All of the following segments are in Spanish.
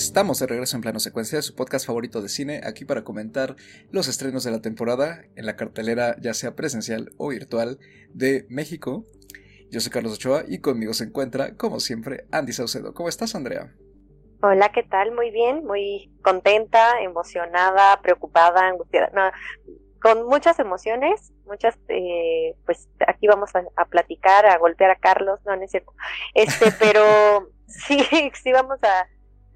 Estamos de regreso en plano secuencia, su podcast favorito de cine, aquí para comentar los estrenos de la temporada en la cartelera, ya sea presencial o virtual, de México. Yo soy Carlos Ochoa y conmigo se encuentra, como siempre, Andy Saucedo. ¿Cómo estás, Andrea? Hola, ¿qué tal? Muy bien, muy contenta, emocionada, preocupada, angustiada, con muchas emociones, muchas, eh, pues aquí vamos a, platicar, a golpear a Carlos, no, no es cierto, este, pero sí, sí vamos a,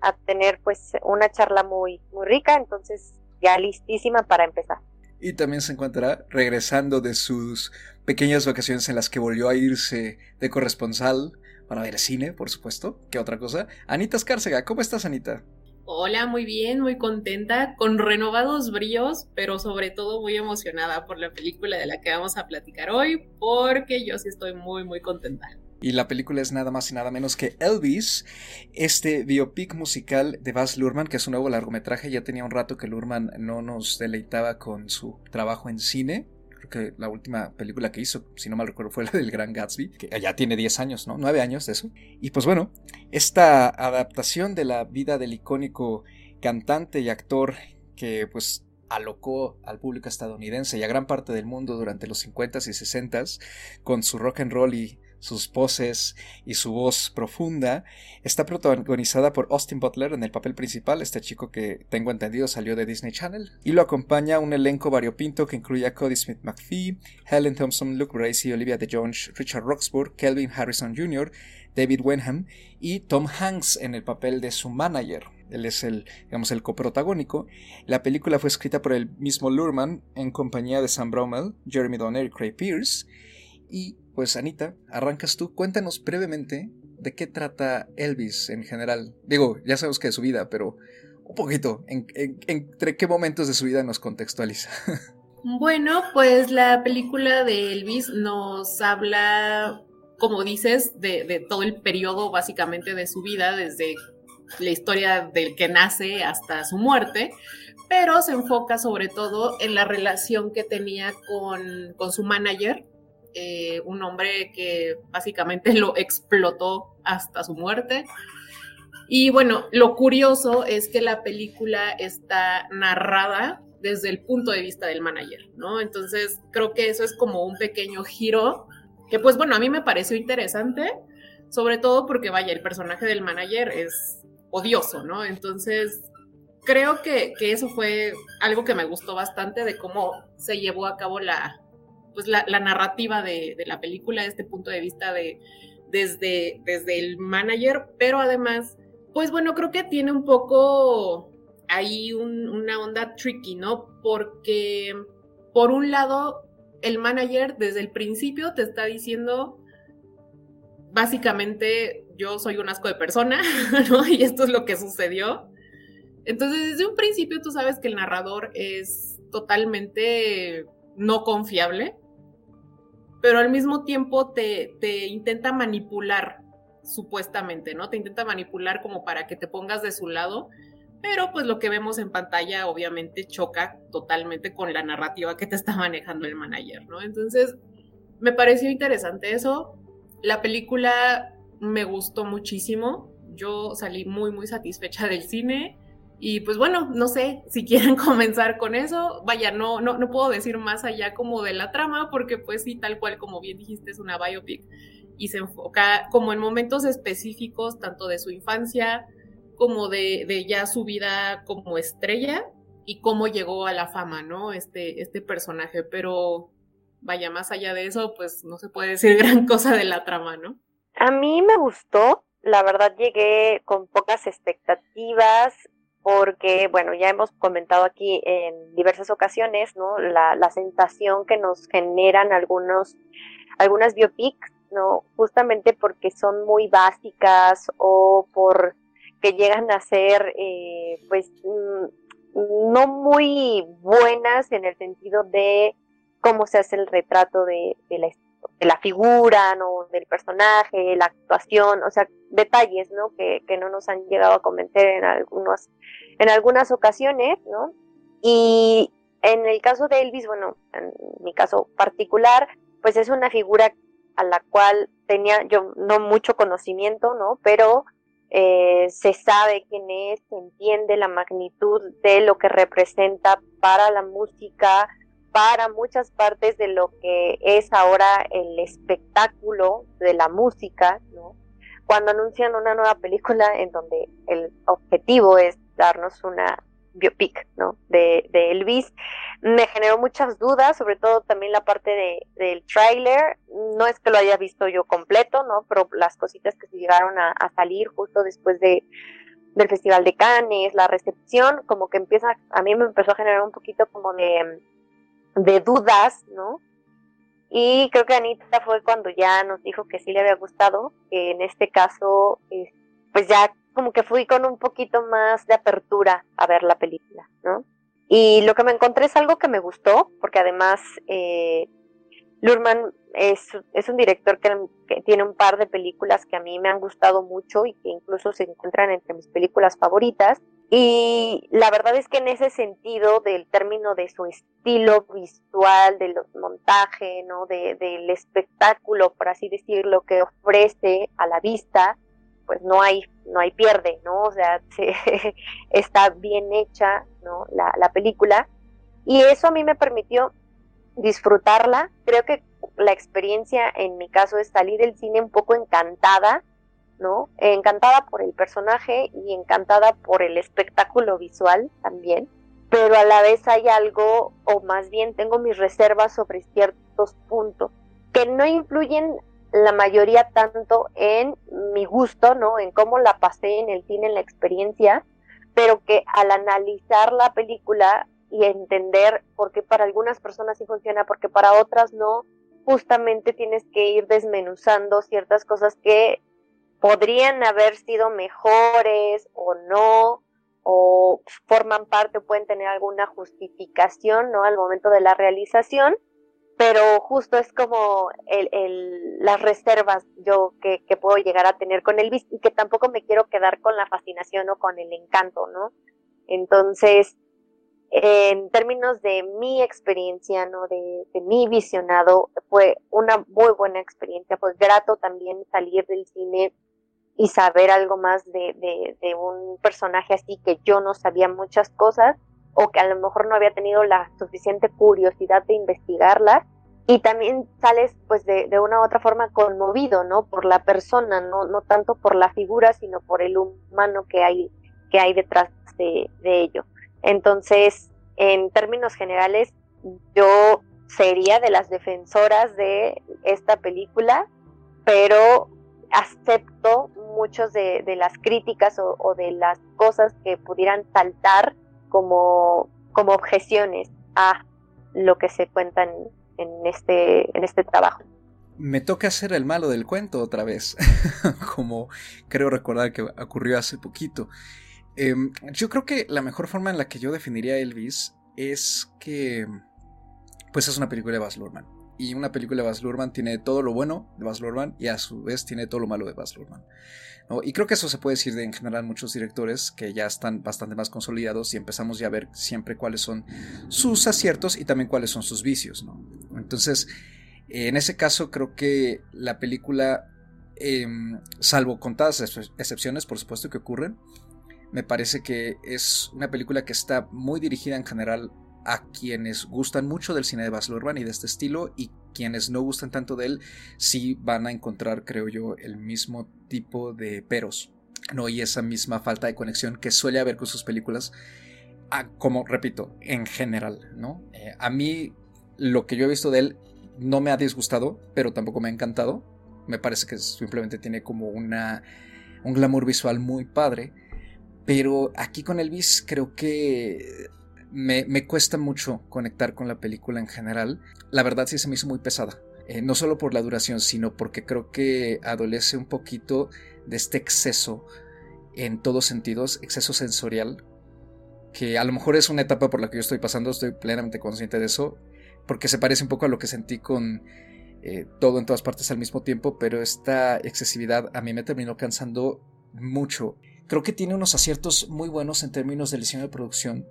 a tener pues una charla muy, muy rica, entonces ya listísima para empezar. Y también se encuentra regresando de sus pequeñas vacaciones en las que volvió a irse de corresponsal para ver cine, por supuesto. ¿Qué otra cosa? Anita Escárcega, ¿cómo estás, Anita? Hola, muy bien, muy contenta, con renovados bríos, pero sobre todo muy emocionada por la película de la que vamos a platicar hoy, porque yo sí estoy muy, muy contenta. Y la película es nada más y nada menos que Elvis, este biopic musical de Baz Luhrmann, que es un nuevo largometraje. Ya tenía un rato que Luhrmann no nos deleitaba con su trabajo en cine. Creo que la última película que hizo, si no mal recuerdo, fue la del Gran Gatsby, que ya tiene 10 años, ¿no? 9 años de eso. Y pues bueno, esta adaptación de la vida del icónico cantante y actor que pues alocó al público estadounidense y a gran parte del mundo durante los 50s y 60s con su rock and roll y sus poses y su voz profunda. Está protagonizada por Austin Butler en el papel principal, este chico que tengo entendido salió de Disney Channel. Y lo acompaña un elenco variopinto que incluye a Cody Smith McPhee, Helen Thompson, Luke Bracey, Olivia de Jones, Richard Roxburgh, Kelvin Harrison Jr., David Wenham y Tom Hanks en el papel de su manager. Él es el, digamos, el coprotagónico. La película fue escrita por el mismo Lurman en compañía de Sam Bromell, Jeremy Donner y Craig Pierce. Y pues Anita, arrancas tú, cuéntanos brevemente de qué trata Elvis en general. Digo, ya sabemos que de su vida, pero un poquito, ¿entre qué momentos de su vida nos contextualiza? Bueno, pues la película de Elvis nos habla, como dices, de, de, todo el periodo básicamente de su vida, desde la historia del que nace hasta su muerte, pero se enfoca sobre todo en la relación que tenía con, con su manager, eh, un hombre que básicamente lo explotó hasta su muerte. Y bueno, lo curioso es que la película está narrada desde el punto de vista del manager, ¿no? Entonces creo que eso es como un pequeño giro que pues bueno, a mí me pareció interesante, sobre todo porque vaya, el personaje del manager es odioso, ¿no? Entonces creo que, que eso fue algo que me gustó bastante de cómo se llevó a cabo la, pues la, narrativa de, la película, este punto de vista de desde, desde el manager, pero además, pues bueno, creo que tiene un poco ahí una onda tricky, ¿no? Porque por un lado, el manager desde el principio te está diciendo, básicamente, yo soy un asco de persona, ¿no? Y esto es lo que sucedió. Entonces, desde un principio tú sabes que el narrador es totalmente no confiable pero al mismo tiempo te, te intenta manipular, supuestamente, ¿no? Te intenta manipular como para que te pongas de su lado, pero pues lo que vemos en pantalla obviamente choca totalmente con la narrativa que te está manejando el manager, ¿no? Entonces, me pareció interesante eso. La película me gustó muchísimo. Yo salí muy, muy satisfecha del cine. Y pues bueno, no sé si quieren comenzar con eso. Vaya, no, no, no puedo decir más allá como de la trama, porque pues sí, tal cual como bien dijiste, es una biopic y se enfoca como en momentos específicos, tanto de su infancia como de, de ya su vida como estrella y cómo llegó a la fama, ¿no? Este, este personaje, pero vaya, más allá de eso, pues no se puede decir gran cosa de la trama, ¿no? A mí me gustó, la verdad llegué con pocas expectativas, porque, bueno, ya hemos comentado aquí en diversas ocasiones, ¿no? La, la sensación que nos generan algunos, algunas biopics, ¿no? Justamente porque son muy básicas o por que llegan a ser, eh, pues, mm, no muy buenas en el sentido de cómo se hace el retrato de, de la de la figura, ¿no? Del personaje, la actuación, o sea, detalles, ¿no? Que, que no nos han llegado a comentar en algunos, en algunas ocasiones, ¿no? Y en el caso de Elvis, bueno, en mi caso particular, pues es una figura a la cual tenía yo no mucho conocimiento, ¿no? Pero eh, se sabe quién es, se entiende la magnitud de lo que representa para la música, para muchas partes de lo que es ahora el espectáculo de la música, ¿no? Cuando anuncian una nueva película en donde el objetivo es darnos una biopic, ¿no? De, de Elvis, me generó muchas dudas, sobre todo también la parte de, del tráiler, no es que lo haya visto yo completo, ¿no? Pero las cositas que se llegaron a, a salir justo después de, del Festival de Cannes, la recepción, como que empieza, a mí me empezó a generar un poquito como de, de dudas, ¿no? Y creo que Anita fue cuando ya nos dijo que sí le había gustado, que en este caso, pues ya como que fui con un poquito más de apertura a ver la película, ¿no? Y lo que me encontré es algo que me gustó, porque además eh, Lurman es, es un director que, que, tiene un par de películas que a mí me han gustado mucho y que incluso se encuentran entre mis películas favoritas. Y la verdad es que en ese sentido, del término de su estilo visual, de los montajes, ¿no? De, del espectáculo, por así decirlo, que ofrece a la vista, pues no hay, no hay pierde, ¿no? O sea, se, está bien hecha, ¿no? La, la película. Y eso a mí me permitió disfrutarla. Creo que la experiencia en mi caso es salir del cine un poco encantada, ¿no? Encantada por el personaje y encantada por el espectáculo visual también, pero a la vez hay algo, o más bien tengo mis reservas sobre ciertos puntos que no influyen la mayoría tanto en mi gusto, ¿no? En cómo la pasé en el cine, en la experiencia, pero que al analizar la película y entender por qué para algunas personas sí funciona, porque para otras no, justamente tienes que ir desmenuzando ciertas cosas que podrían haber sido mejores o no, o forman parte o pueden tener alguna justificación, ¿no? Al momento de la realización, pero justo es como el, el, las reservas yo que, que, puedo llegar a tener con Elvis y que tampoco me quiero quedar con la fascinación o con el encanto, ¿no? Entonces, en términos de mi experiencia, ¿no? De, de, mi visionado, fue una muy buena experiencia, fue grato también salir del cine y saber algo más de, de, un personaje así que yo no sabía muchas cosas o que a lo mejor no había tenido la suficiente curiosidad de investigarlas y también sales pues de, de una u otra forma conmovido no por la persona no no tanto por la figura sino por el humano que hay que hay detrás de, de ello. Entonces en términos generales yo sería de las defensoras de esta película pero acepto muchos de, las críticas o, de las cosas que pudieran saltar como, como objeciones a lo que se cuenta en, este, en este trabajo. Me toca ser el malo del cuento otra vez, como creo recordar que ocurrió hace poquito. Eh, yo creo que la mejor forma en la que yo definiría Elvis es que pues es una película de Baz Luhrmann y una película de Baz Luhrmann tiene todo lo bueno de Baz Luhrmann y a su vez tiene todo lo malo de Baz Luhrmann. Y creo que eso se puede decir de en general muchos directores que ya están bastante más consolidados y empezamos ya a ver siempre cuáles son sus aciertos y también cuáles son sus vicios. ¿no? Entonces, en ese caso creo que la película, eh, salvo contadas excepciones por supuesto que ocurren, me parece que es una película que está muy dirigida en general a quienes gustan mucho del cine de Baz Luhrmann y de este estilo y quienes no gustan tanto de él sí van a encontrar creo yo el mismo tipo de peros no y esa misma falta de conexión que suele haber con sus películas a, como repito en general no eh, a mí lo que yo he visto de él no me ha disgustado pero tampoco me ha encantado. Me parece que simplemente tiene como una un glamour visual muy padre pero aquí con Elvis creo que me, me, cuesta mucho conectar con la película en general. La verdad sí se me hizo muy pesada. Eh, no solo por la duración, sino porque creo que adolece un poquito de este exceso en todos sentidos, exceso sensorial, que a lo mejor es una etapa por la que yo estoy pasando, estoy plenamente consciente de eso, porque se parece un poco a lo que sentí con eh, todo en todas partes al mismo tiempo, pero esta excesividad a mí me terminó cansando mucho. Creo que tiene unos aciertos muy buenos en términos del diseño de producción,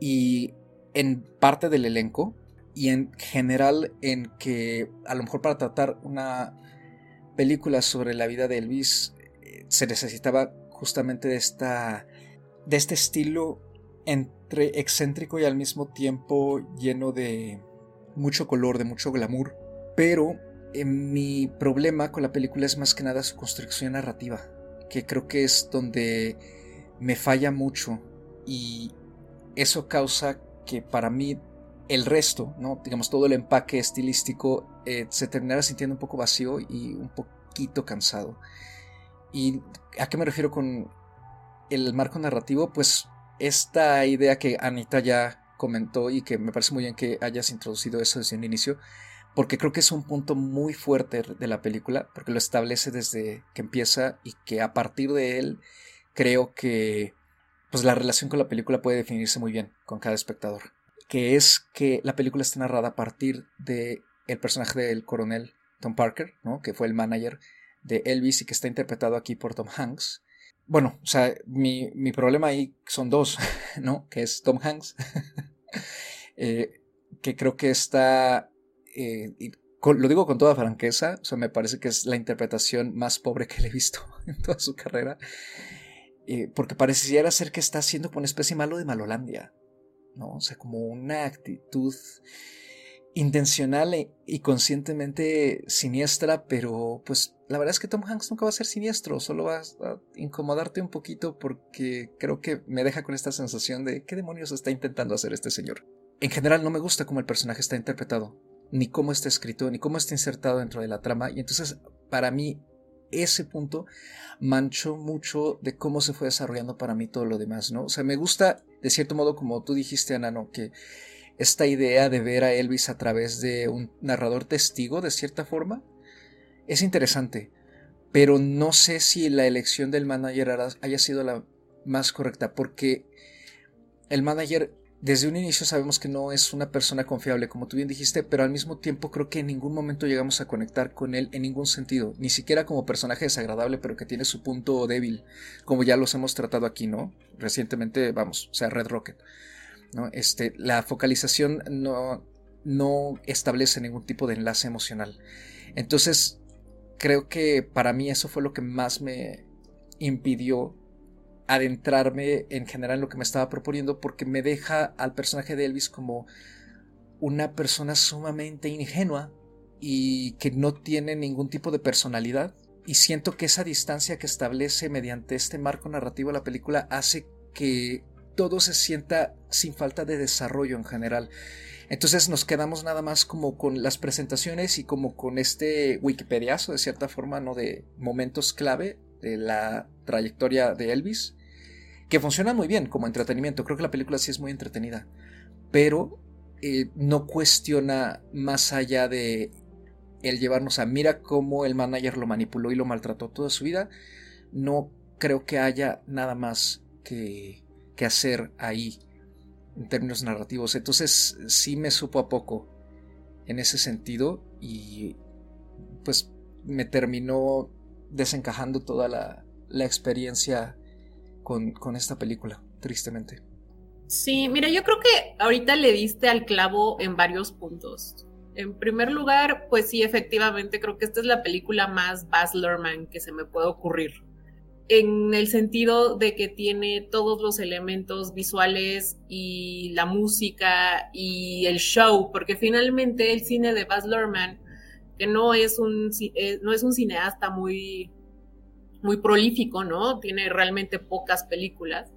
y en parte del elenco y en general en que a lo mejor para tratar una película sobre la vida de Elvis se necesitaba justamente de esta de este estilo entre excéntrico y al mismo tiempo lleno de mucho color, de mucho glamour, pero eh, mi problema con la película es más que nada su construcción narrativa, que creo que es donde me falla mucho y eso causa que para mí el resto, ¿no? digamos todo el empaque estilístico eh, se terminara sintiendo un poco vacío y un poquito cansado. ¿Y a qué me refiero con el marco narrativo? Pues esta idea que Anita ya comentó y que me parece muy bien que hayas introducido eso desde un inicio, porque creo que es un punto muy fuerte de la película, porque lo establece desde que empieza y que a partir de él creo que pues la relación con la película puede definirse muy bien con cada espectador, que es que la película está narrada a partir de el personaje del coronel Tom Parker, ¿no? que fue el manager de Elvis y que está interpretado aquí por Tom Hanks. Bueno, o sea, mi, mi problema ahí son dos, ¿no? Que es Tom Hanks, eh, que creo que está eh, lo digo con toda franqueza, o sea, me parece que es la interpretación más pobre que le he visto en toda su carrera, eh, porque pareciera ser que está haciendo como una especie malo de Malolandia, ¿no? O sea, como una actitud intencional e, y conscientemente siniestra, pero pues la verdad es que Tom Hanks nunca va a ser siniestro, solo va a incomodarte un poquito porque creo que me deja con esta sensación de qué demonios está intentando hacer este señor. En general no me gusta cómo el personaje está interpretado ni cómo está escrito, ni cómo está insertado dentro de la trama. Y entonces, para mí, ese punto manchó mucho de cómo se fue desarrollando para mí todo lo demás, ¿no? O sea, me gusta, de cierto modo, como tú dijiste, Ana, ¿no? Que esta idea de ver a Elvis a través de un narrador testigo, de cierta forma, es interesante. Pero no sé si la elección del manager haya sido la más correcta, porque el manager desde un inicio sabemos que no es una persona confiable, como tú bien dijiste, pero al mismo tiempo creo que en ningún momento llegamos a conectar con él en ningún sentido, ni siquiera como personaje desagradable, pero que tiene su punto débil, como ya los hemos tratado aquí, ¿no? Recientemente, vamos, o sea, Red Rocket, ¿no? Este, la focalización no, no establece ningún tipo de enlace emocional. Entonces, creo que para mí eso fue lo que más me impidió adentrarme en general en lo que me estaba proponiendo porque me deja al personaje de Elvis como una persona sumamente ingenua y que no tiene ningún tipo de personalidad. Y siento que esa distancia que establece mediante este marco narrativo la película hace que todo se sienta sin falta de desarrollo en general. Entonces nos quedamos nada más como con las presentaciones y como con este Wikipediazo de cierta forma, ¿no? De momentos clave de la trayectoria de Elvis que funciona muy bien como entretenimiento. Creo que la película sí es muy entretenida, pero eh, no cuestiona más allá de el llevarnos a mira cómo el manager lo manipuló y lo maltrató toda su vida. No creo que haya nada más que, que hacer ahí en términos narrativos. Entonces sí me supo a poco en ese sentido y pues me terminó desencajando toda la, experiencia con, esta película, tristemente. Sí, mira, yo creo que ahorita le diste al clavo en varios puntos. En primer lugar, pues sí, efectivamente, creo que esta es la película más Baz Luhrmann que se me puede ocurrir. En el sentido de que tiene todos los elementos visuales y la música y el show, porque finalmente el cine de Baz Luhrmann, que no es un, eh, no es un cineasta muy muy prolífico, ¿no? Tiene realmente pocas películas,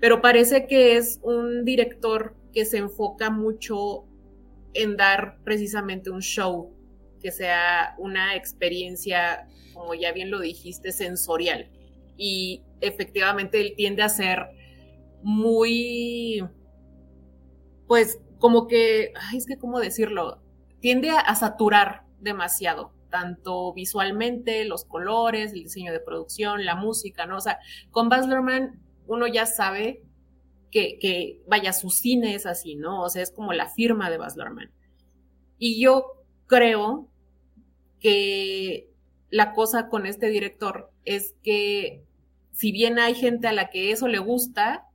pero parece que es un director que se enfoca mucho en dar precisamente un show, que sea una experiencia, como ya bien lo dijiste, sensorial. Y efectivamente él tiende a ser muy, pues como que, ay, es que, ¿cómo decirlo? Tiende a, a saturar demasiado tanto visualmente, los colores, el diseño de producción, la música, ¿no? O sea, con Baz Luhrmann uno ya sabe que, que, vaya, su cine es así, ¿no? O sea, es como la firma de Baz Luhrmann. Y yo creo que la cosa con este director es que si bien hay gente a la que eso le gusta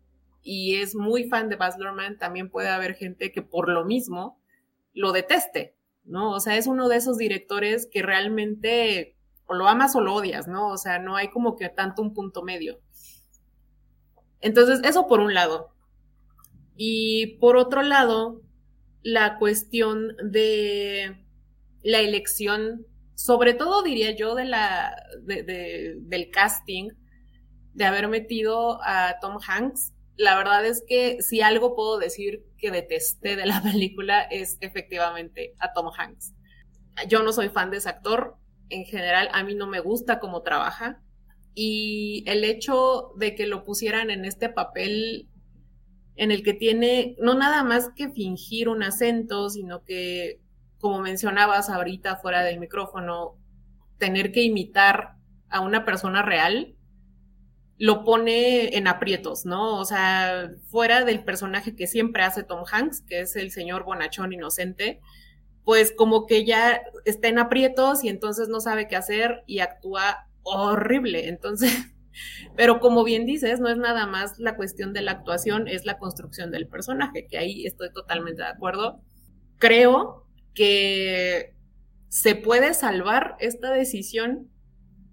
y es muy fan de Baz Luhrmann, también puede haber gente que por lo mismo lo deteste, ¿no? O sea, es uno de esos directores que realmente o lo amas o lo odias, ¿no? O sea, no hay como que tanto un punto medio. Entonces, eso por un lado. Y por otro lado, la cuestión de la elección, sobre todo diría yo, de la, del casting, de haber metido a Tom Hanks. La verdad es que si algo puedo decir que detesté de la película es efectivamente a Tom Hanks. Yo no soy fan de ese actor, en general a mí no me gusta cómo trabaja y el hecho de que lo pusieran en este papel en el que tiene no nada más que fingir un acento, sino que, como mencionabas ahorita fuera del micrófono, tener que imitar a una persona real, lo pone en aprietos, ¿no? O sea, fuera del personaje que siempre hace Tom Hanks, que es el señor bonachón inocente, pues como que ya está en aprietos y entonces no sabe qué hacer y actúa horrible. Entonces, pero como bien dices, no es nada más la cuestión de la actuación, es la construcción del personaje, que ahí estoy totalmente de acuerdo. Creo que se puede salvar esta decisión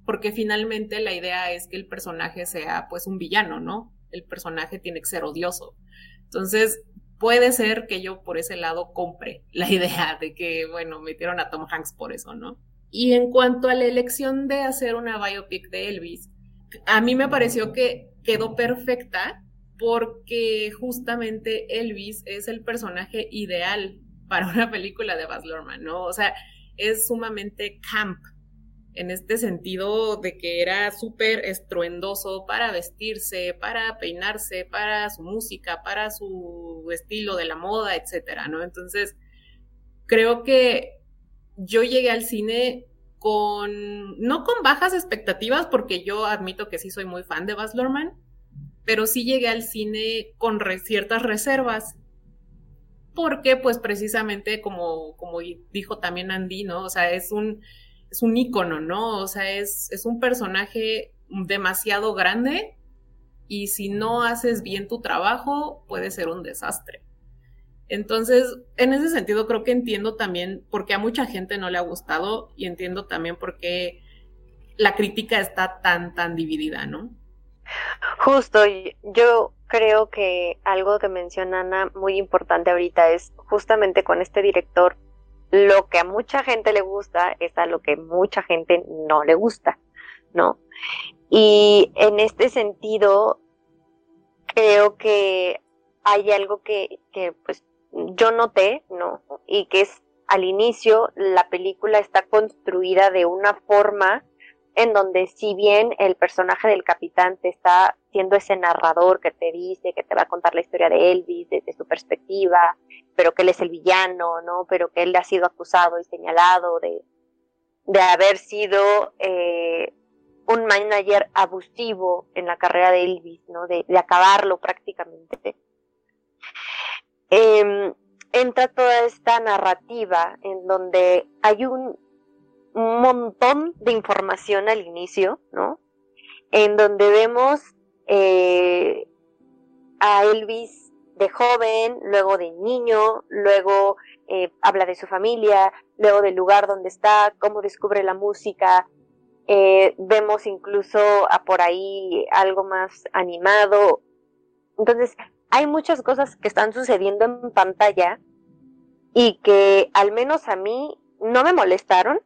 porque finalmente la idea es que el personaje sea pues un villano, ¿no? El personaje tiene que ser odioso. Entonces, puede ser que yo por ese lado compre la idea de que, bueno, metieron a Tom Hanks por eso, ¿no? Y en cuanto a la elección de hacer una biopic de Elvis, a mí me pareció que quedó perfecta porque justamente Elvis es el personaje ideal para una película de Baz Luhrmann, ¿no? O sea, es sumamente camp, en este sentido de que era súper estruendoso para vestirse, para peinarse, para su música, para su estilo de la moda, etcétera, ¿no? Entonces, creo que yo llegué al cine con, no con bajas expectativas, porque yo admito que sí soy muy fan de Baz Luhrmann, pero sí llegué al cine con ciertas reservas, porque pues precisamente como, como dijo también Andy, ¿no? O sea, es un es un ícono, ¿no? O sea, es, es un personaje demasiado grande y si no haces bien tu trabajo, puede ser un desastre. Entonces, en ese sentido, creo que entiendo también por qué a mucha gente no le ha gustado y entiendo también por qué la crítica está tan, tan dividida, ¿no? Justo, yo creo que algo que menciona Ana muy importante ahorita es justamente con este director lo que a mucha gente le gusta es a lo que mucha gente no le gusta, ¿no? Y en este sentido, creo que hay algo que, que pues yo noté, ¿no? Y que es al inicio la película está construida de una forma en donde si bien el personaje del capitán te está siendo ese narrador que te dice, que te va a contar la historia de Elvis desde su perspectiva, pero que él es el villano, ¿no? Pero que él ha sido acusado y señalado de, de haber sido eh, un manager abusivo en la carrera de Elvis, ¿no? De, acabarlo prácticamente. Eh, entra toda esta narrativa en donde hay un un montón de información al inicio, ¿no? En donde vemos eh, a Elvis de joven, luego de niño, luego eh, habla de su familia, luego del lugar donde está, cómo descubre la música. Eh, vemos incluso a por ahí algo más animado. Entonces, hay muchas cosas que están sucediendo en pantalla y que al menos a mí no me molestaron,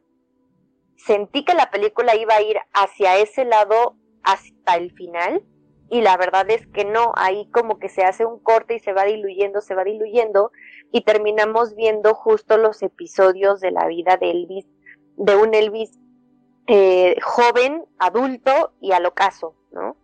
sentí que la película iba a ir hacia ese lado hasta el final y la verdad es que no, ahí como que se hace un corte y se va diluyendo, se va diluyendo y terminamos viendo justo los episodios de la vida de Elvis, de un Elvis eh, joven, adulto y al ocaso, ¿no?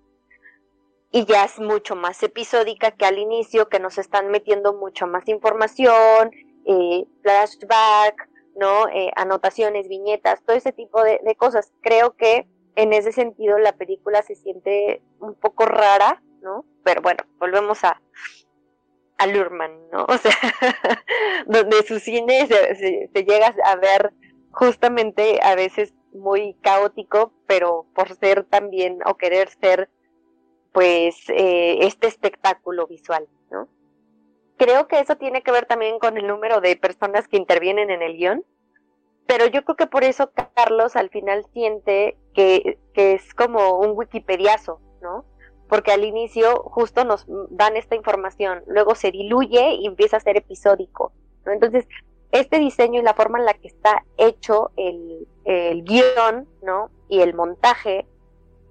Y ya es mucho más episódica que al inicio, que nos están metiendo mucho más información, eh, flashback, ¿no? Eh, anotaciones, viñetas, todo ese tipo de, cosas. Creo que en ese sentido la película se siente un poco rara, ¿no? Pero bueno, volvemos a, a Lurman, ¿no? O sea, donde su cine se, llega a ver justamente a veces muy caótico, pero por ser también o querer ser pues eh, este espectáculo visual, ¿no? Creo que eso tiene que ver también con el número de personas que intervienen en el guion, pero yo creo que por eso Carlos al final siente que, que es como un wikipediazo, ¿no? Porque al inicio justo nos dan esta información, luego se diluye y empieza a ser episódico, ¿no? Entonces, este diseño y la forma en la que está hecho el, el guion, ¿no? Y el montaje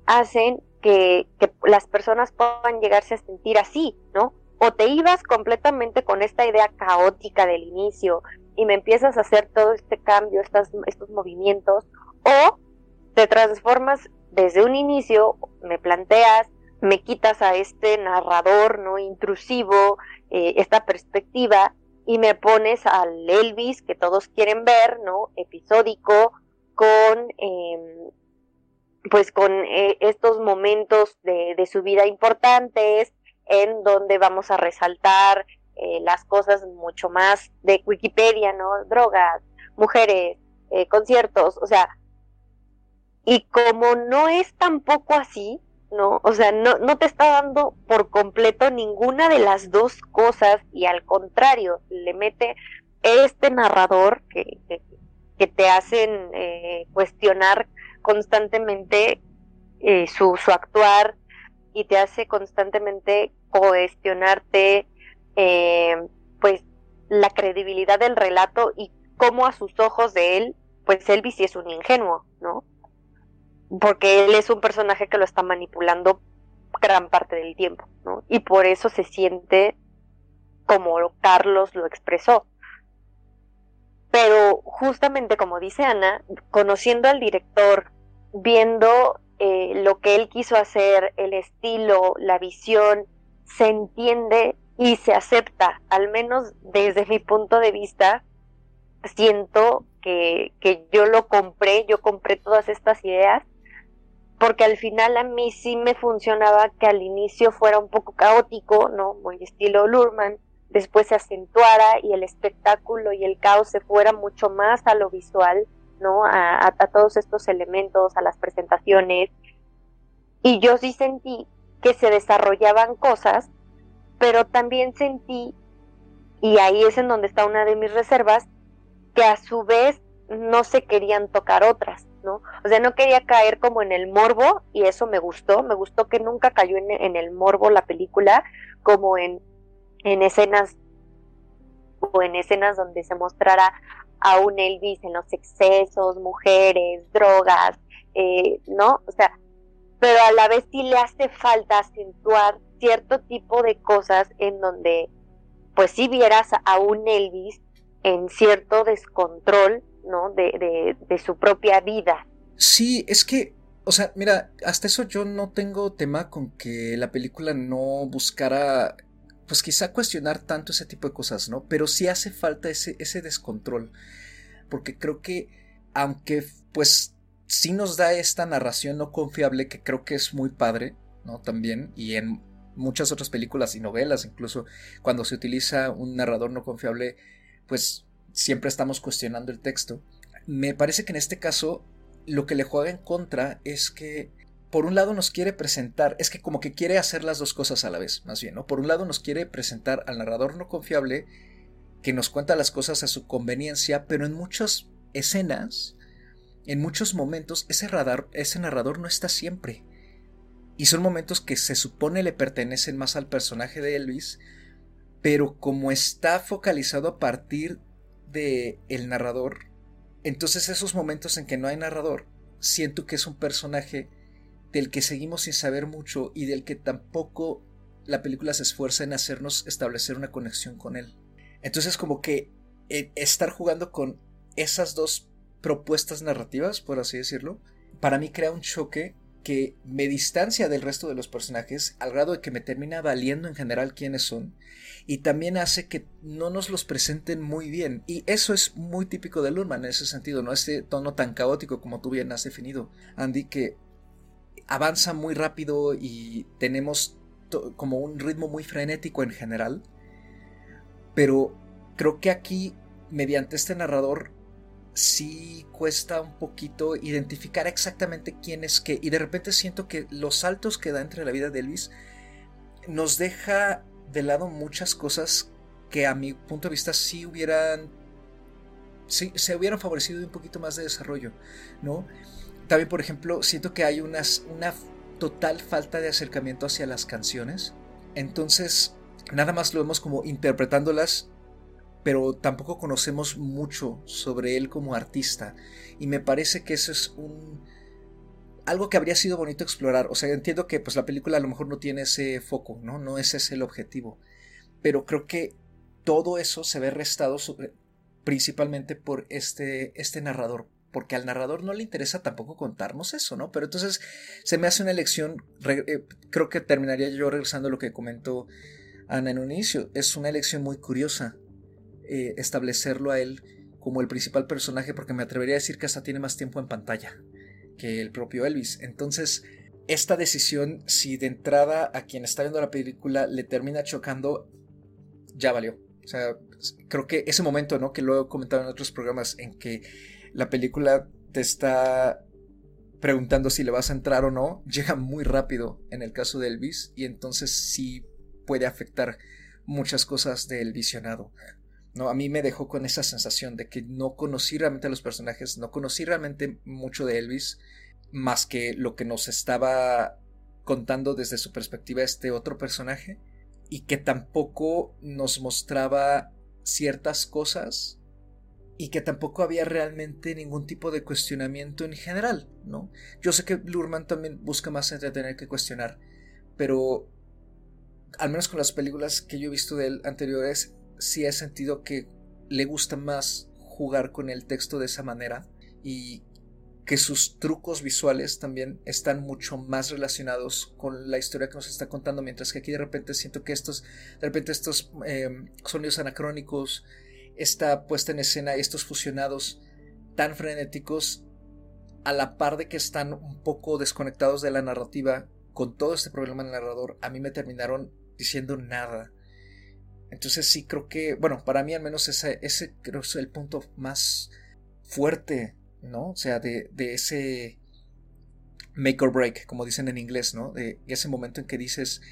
hacen que, que, las personas puedan llegarse a sentir así, ¿no? O te ibas completamente con esta idea caótica del inicio y me empiezas a hacer todo este cambio, estos movimientos, o te transformas desde un inicio, me planteas, me quitas a este narrador no intrusivo, eh, esta perspectiva, y me pones al Elvis que todos quieren ver, ¿no? Episódico, con eh, pues con eh, estos momentos de, de, su vida importantes, en donde vamos a resaltar eh, las cosas mucho más de Wikipedia, ¿no? Drogas, mujeres, eh, conciertos, o sea, y como no es tampoco así, ¿no? O sea, no, no te está dando por completo ninguna de las dos cosas y al contrario, le mete este narrador que, que, que te hacen eh, cuestionar constantemente eh, su, su actuar y te hace constantemente cuestionarte eh, pues la credibilidad del relato y cómo a sus ojos de él, pues Elvis sí es un ingenuo, ¿no? Porque él es un personaje que lo está manipulando gran parte del tiempo, ¿no? Y por eso se siente como Carlos lo expresó. Pero justamente como dice Ana, conociendo al director, viendo eh, lo que él quiso hacer, el estilo, la visión, se entiende y se acepta, al menos desde mi punto de vista, siento que, que yo lo compré, yo compré todas estas ideas, porque al final a mí sí me funcionaba que al inicio fuera un poco caótico, ¿no? Muy estilo Lurman, después se acentuara y el espectáculo y el caos se fuera mucho más a lo visual, ¿no? A, a, a todos estos elementos, a las presentaciones. Y yo sí sentí que se desarrollaban cosas, pero también sentí, y ahí es en donde está una de mis reservas, que a su vez no se querían tocar otras, ¿no? O sea, no quería caer como en el morbo, y eso me gustó, me gustó que nunca cayó en, el morbo la película, como en en escenas o en escenas donde se mostrara a un Elvis en los excesos, mujeres, drogas, eh, ¿no? O sea, pero a la vez sí le hace falta acentuar cierto tipo de cosas en donde, pues sí vieras a un Elvis en cierto descontrol, ¿no? De, de, de su propia vida. Sí, es que o sea, mira, hasta eso yo no tengo tema con que la película no buscara pues quizá cuestionar tanto ese tipo de cosas, ¿no? Pero sí hace falta ese, ese descontrol. Porque creo que, aunque pues sí nos da esta narración no confiable que creo que es muy padre, ¿no? También, y en muchas otras películas y novelas, incluso cuando se utiliza un narrador no confiable, pues siempre estamos cuestionando el texto. Me parece que en este caso lo que le juega en contra es que por un lado nos quiere presentar, es que como que quiere hacer las dos cosas a la vez, más bien, ¿no? Por un lado nos quiere presentar al narrador no confiable que nos cuenta las cosas a su conveniencia, pero en muchas escenas, en muchos momentos, ese, radar, ese narrador no está siempre. Y son momentos que se supone le pertenecen más al personaje de Elvis, pero como está focalizado a partir de el narrador, entonces esos momentos en que no hay narrador, siento que es un personaje del que seguimos sin saber mucho y del que tampoco la película se esfuerza en hacernos establecer una conexión con él. Entonces como que eh, estar jugando con esas dos propuestas narrativas, por así decirlo, para mí crea un choque que me distancia del resto de los personajes al grado de que me termina valiendo en general quiénes son y también hace que no nos los presenten muy bien y eso es muy típico de Lurman en ese sentido, no este tono tan caótico como tú bien has definido, Andy, que avanza muy rápido y tenemos como un ritmo muy frenético en general. Pero creo que aquí, mediante este narrador, sí cuesta un poquito identificar exactamente quién es qué. Y de repente siento que los saltos que da entre la vida de Elvis nos deja de lado muchas cosas que a mi punto de vista sí hubieran sí, se hubieran favorecido un poquito más de desarrollo, ¿no? También, por ejemplo, siento que hay unas, una total falta de acercamiento hacia las canciones. Entonces, nada más lo vemos como interpretándolas, pero tampoco conocemos mucho sobre él como artista. Y me parece que eso es un algo que habría sido bonito explorar. O sea, entiendo que pues la película a lo mejor no tiene ese foco, ¿no? No ese es el objetivo. Pero creo que todo eso se ve restado principalmente por este, este narrador. Porque al narrador no le interesa tampoco contarnos eso, ¿no? Pero entonces se me hace una elección. Eh, creo que terminaría yo regresando a lo que comentó Ana en un inicio. Es una elección muy curiosa eh, establecerlo a él como el principal personaje, porque me atrevería a decir que hasta tiene más tiempo en pantalla que el propio Elvis. Entonces, esta decisión, si de entrada a quien está viendo la película le termina chocando, ya valió. O sea, creo que ese momento, ¿no? Que lo he comentado en otros programas, en que la película te está preguntando si le vas a entrar o no, llega muy rápido en el caso de Elvis y entonces sí puede afectar muchas cosas del visionado. ¿No? A mí me dejó con esa sensación de que no conocí realmente a los personajes, no conocí realmente mucho de Elvis, más que lo que nos estaba contando desde su perspectiva este otro personaje, y que tampoco nos mostraba ciertas cosas y que tampoco había realmente ningún tipo de cuestionamiento en general, ¿no? Yo sé que Lurman también busca más entretener que cuestionar, pero al menos con las películas que yo he visto de él anteriores, sí he sentido que le gusta más jugar con el texto de esa manera y que sus trucos visuales también están mucho más relacionados con la historia que nos está contando, mientras que aquí de repente siento que estos, de repente estos em, sonidos anacrónicos, esta puesta en escena, estos fusionados tan frenéticos, a la par de que están un poco desconectados de la narrativa, con todo este problema del narrador, a mí me terminaron diciendo nada. Entonces sí creo que, bueno, para mí al menos ese, ese creo es el punto más fuerte, ¿no? O sea, de, de ese make or break, como dicen en inglés, ¿no? De ese momento en que dices,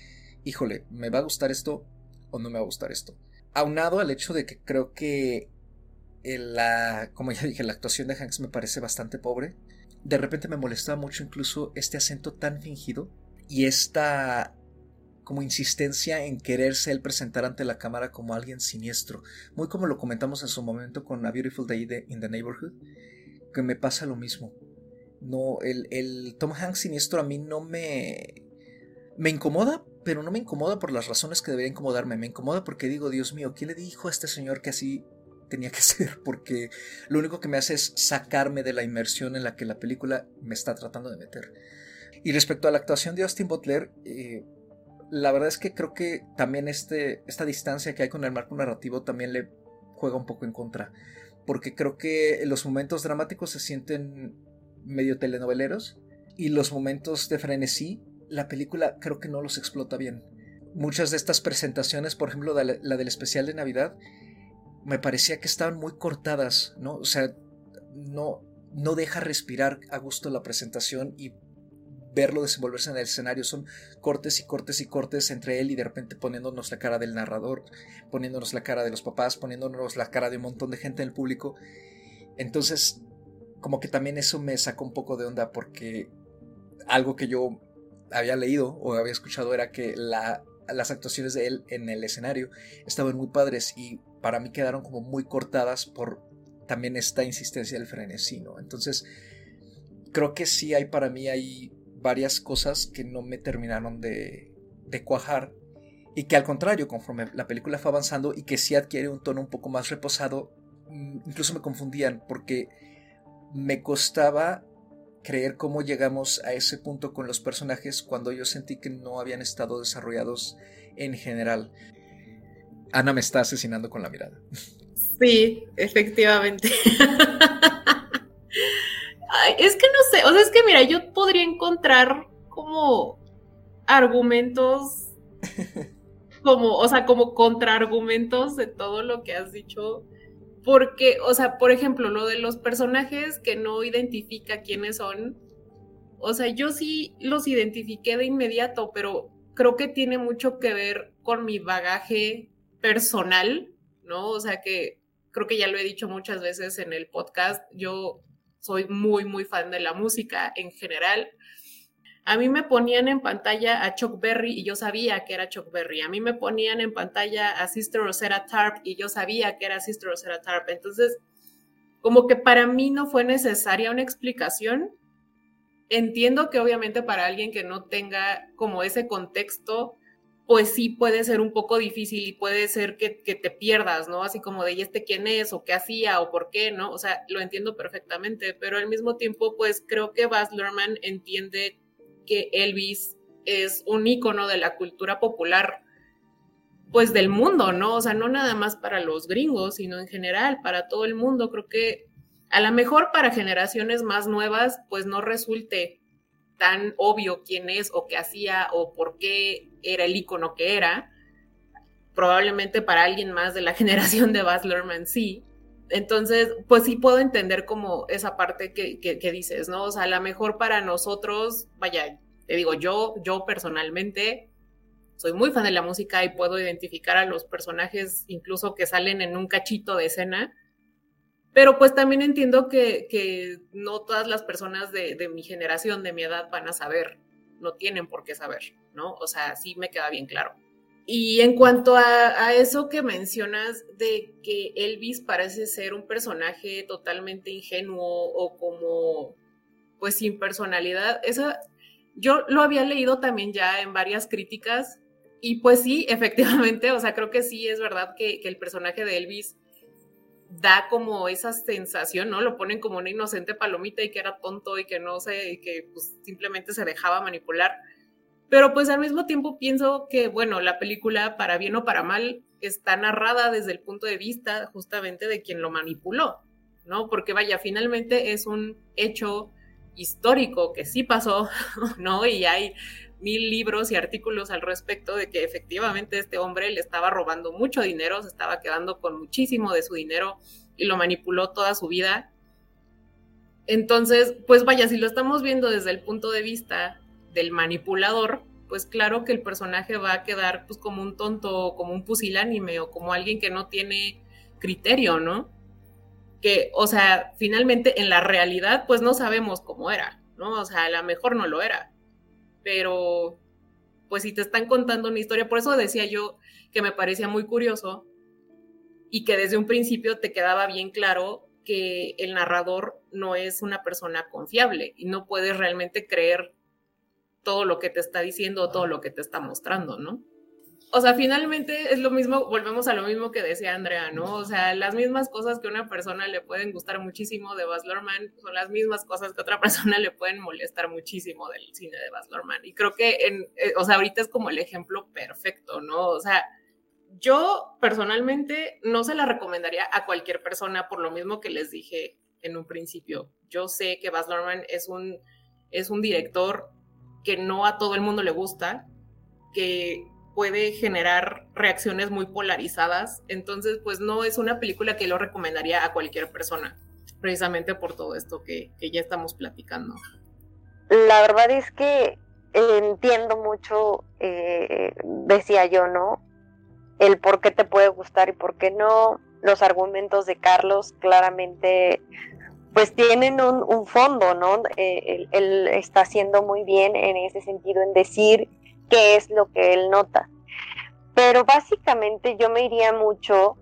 híjole, ¿me va a gustar esto o no me va a gustar esto? Aunado al hecho de que creo que la, como ya dije, la actuación de Hanks me parece bastante pobre. De repente me molestaba mucho incluso este acento tan fingido y esta como insistencia en quererse él presentar ante la cámara como alguien siniestro, muy como lo comentamos en su momento con A Beautiful Day in the Neighborhood, que me pasa lo mismo. No, el, el Tom Hanks siniestro a mí no me... Me incomoda, pero no me incomoda por las razones que debería incomodarme. Me incomoda porque digo, Dios mío, ¿qué le dijo a este señor que así tenía que ser? Porque lo único que me hace es sacarme de la inmersión en la que la película me está tratando de meter. Y respecto a la actuación de Austin Butler, eh, la verdad es que creo que también este, esta distancia que hay con el marco narrativo también le juega un poco en contra. Porque creo que los momentos dramáticos se sienten medio telenoveleros y los momentos de frenesí, la película creo que no los explota bien. Muchas de estas presentaciones, por ejemplo, la, del especial de Navidad, me parecía que estaban muy cortadas, ¿no? O sea, no, no deja respirar a gusto la presentación y verlo desenvolverse en el escenario. Son cortes y cortes y cortes entre él y de repente poniéndonos la cara del narrador, poniéndonos la cara de los papás, poniéndonos la cara de un montón de gente en el público. Entonces, como que también eso me sacó un poco de onda porque algo que yo había leído o había escuchado era que las actuaciones de él en el escenario estaban muy padres y para mí quedaron como muy cortadas por también esta insistencia del frenesí, Entonces, creo que sí hay para mí hay varias cosas que no me terminaron de, de cuajar y que al contrario, conforme la película fue avanzando y que sí adquiere un tono un poco más reposado, mm, incluso me confundían porque me costaba creer cómo llegamos a ese punto con los personajes cuando yo sentí que no habían estado desarrollados en general. Ana me está asesinando con la mirada. Sí, efectivamente. es que no sé, o sea, es que mira, yo podría encontrar como argumentos, como, o sea, como contraargumentos de todo lo que has dicho, porque, o sea, por ejemplo, lo de los personajes que no identifica quiénes son, o sea, yo sí los identifiqué de inmediato, pero creo que tiene mucho que ver con mi bagaje personal, ¿no? O sea, que creo que ya lo he dicho muchas veces en el podcast, yo soy muy, muy fan de la música en general. A mí me ponían en pantalla a Chuck Berry y yo sabía que era Chuck Berry. A mí me ponían en pantalla a Sister Rosetta Tarp y yo sabía que era Sister Rosetta Tarp. Entonces, como que para mí no fue necesaria una explicación. Entiendo que obviamente para alguien que no tenga como ese contexto, pues sí puede ser un poco difícil y puede ser que, te pierdas, ¿no? Así como de, ¿y este quién es? ¿O qué hacía? ¿O por qué? ¿No? O sea, lo entiendo perfectamente, pero al mismo tiempo, pues creo que Baz Luhrmann entiende que Elvis es un ícono de la cultura popular, pues del mundo, ¿no? O sea, no nada más para los gringos, sino en general, para todo el mundo. Creo que a lo mejor para generaciones más nuevas, pues no resulte tan obvio quién es o qué hacía o por qué era el icono que era. Probablemente para alguien más de la generación de Baz Luhrmann sí. Entonces, pues sí puedo entender como esa parte que, que, dices, ¿no? O sea, a lo mejor para nosotros, vaya, te digo, yo, yo personalmente soy muy fan de la música y puedo identificar a los personajes incluso que salen en un cachito de escena pero pues también entiendo que, no todas las personas de, mi generación, de mi edad, van a saber, no tienen por qué saber, ¿no? O sea, sí me queda bien claro. Y en cuanto a, eso que mencionas de que Elvis parece ser un personaje totalmente ingenuo o como, pues sin personalidad, eso yo lo había leído también ya en varias críticas y pues sí, efectivamente, o sea, creo que sí es verdad que, que el personaje de Elvis da como esa sensación, ¿no? Lo ponen como una inocente palomita y que era tonto y que no sé, y que pues simplemente se dejaba manipular. Pero pues al mismo tiempo pienso que, bueno, la película, para bien o para mal, está narrada desde el punto de vista justamente de quien lo manipuló, ¿no? Porque vaya, finalmente es un hecho histórico que sí pasó, ¿no? Y hay mil libros y artículos al respecto de que efectivamente este hombre le estaba robando mucho dinero, se estaba quedando con muchísimo de su dinero y lo manipuló toda su vida. Entonces, pues vaya, si lo estamos viendo desde el punto de vista del manipulador, pues claro que el personaje va a quedar pues como un tonto, como un pusilánime o como alguien que no tiene criterio, ¿no? Que, o sea, finalmente en la realidad pues no sabemos cómo era, ¿no? O sea, a lo mejor no lo era pero pues si te están contando una historia, por eso decía yo que me parecía muy curioso y que desde un principio te quedaba bien claro que el narrador no es una persona confiable y no puedes realmente creer todo lo que te está diciendo o todo lo que te está mostrando, ¿no? O sea, finalmente es lo mismo, volvemos a lo mismo que decía Andrea, ¿no? O sea, las mismas cosas que a una persona le pueden gustar muchísimo de Baz Luhrmann son las mismas cosas que a otra persona le pueden molestar muchísimo del cine de Baz Luhrmann. Y creo que, en, eh, o sea, ahorita es como el ejemplo perfecto, ¿no? O sea, yo personalmente no se la recomendaría a cualquier persona por lo mismo que les dije en un principio. Yo sé que Baz Luhrmann es un, es un director que no a todo el mundo le gusta, que puede generar reacciones muy polarizadas. Entonces, pues no es una película que lo recomendaría a cualquier persona, precisamente por todo esto que, ya estamos platicando. La verdad es que entiendo mucho, eh, decía yo, ¿no? El por qué te puede gustar y por qué no. Los argumentos de Carlos claramente pues tienen un, fondo, ¿no? Eh, él, está haciendo muy bien en ese sentido, en decir qué es lo que él nota. Pero básicamente yo me iría mucho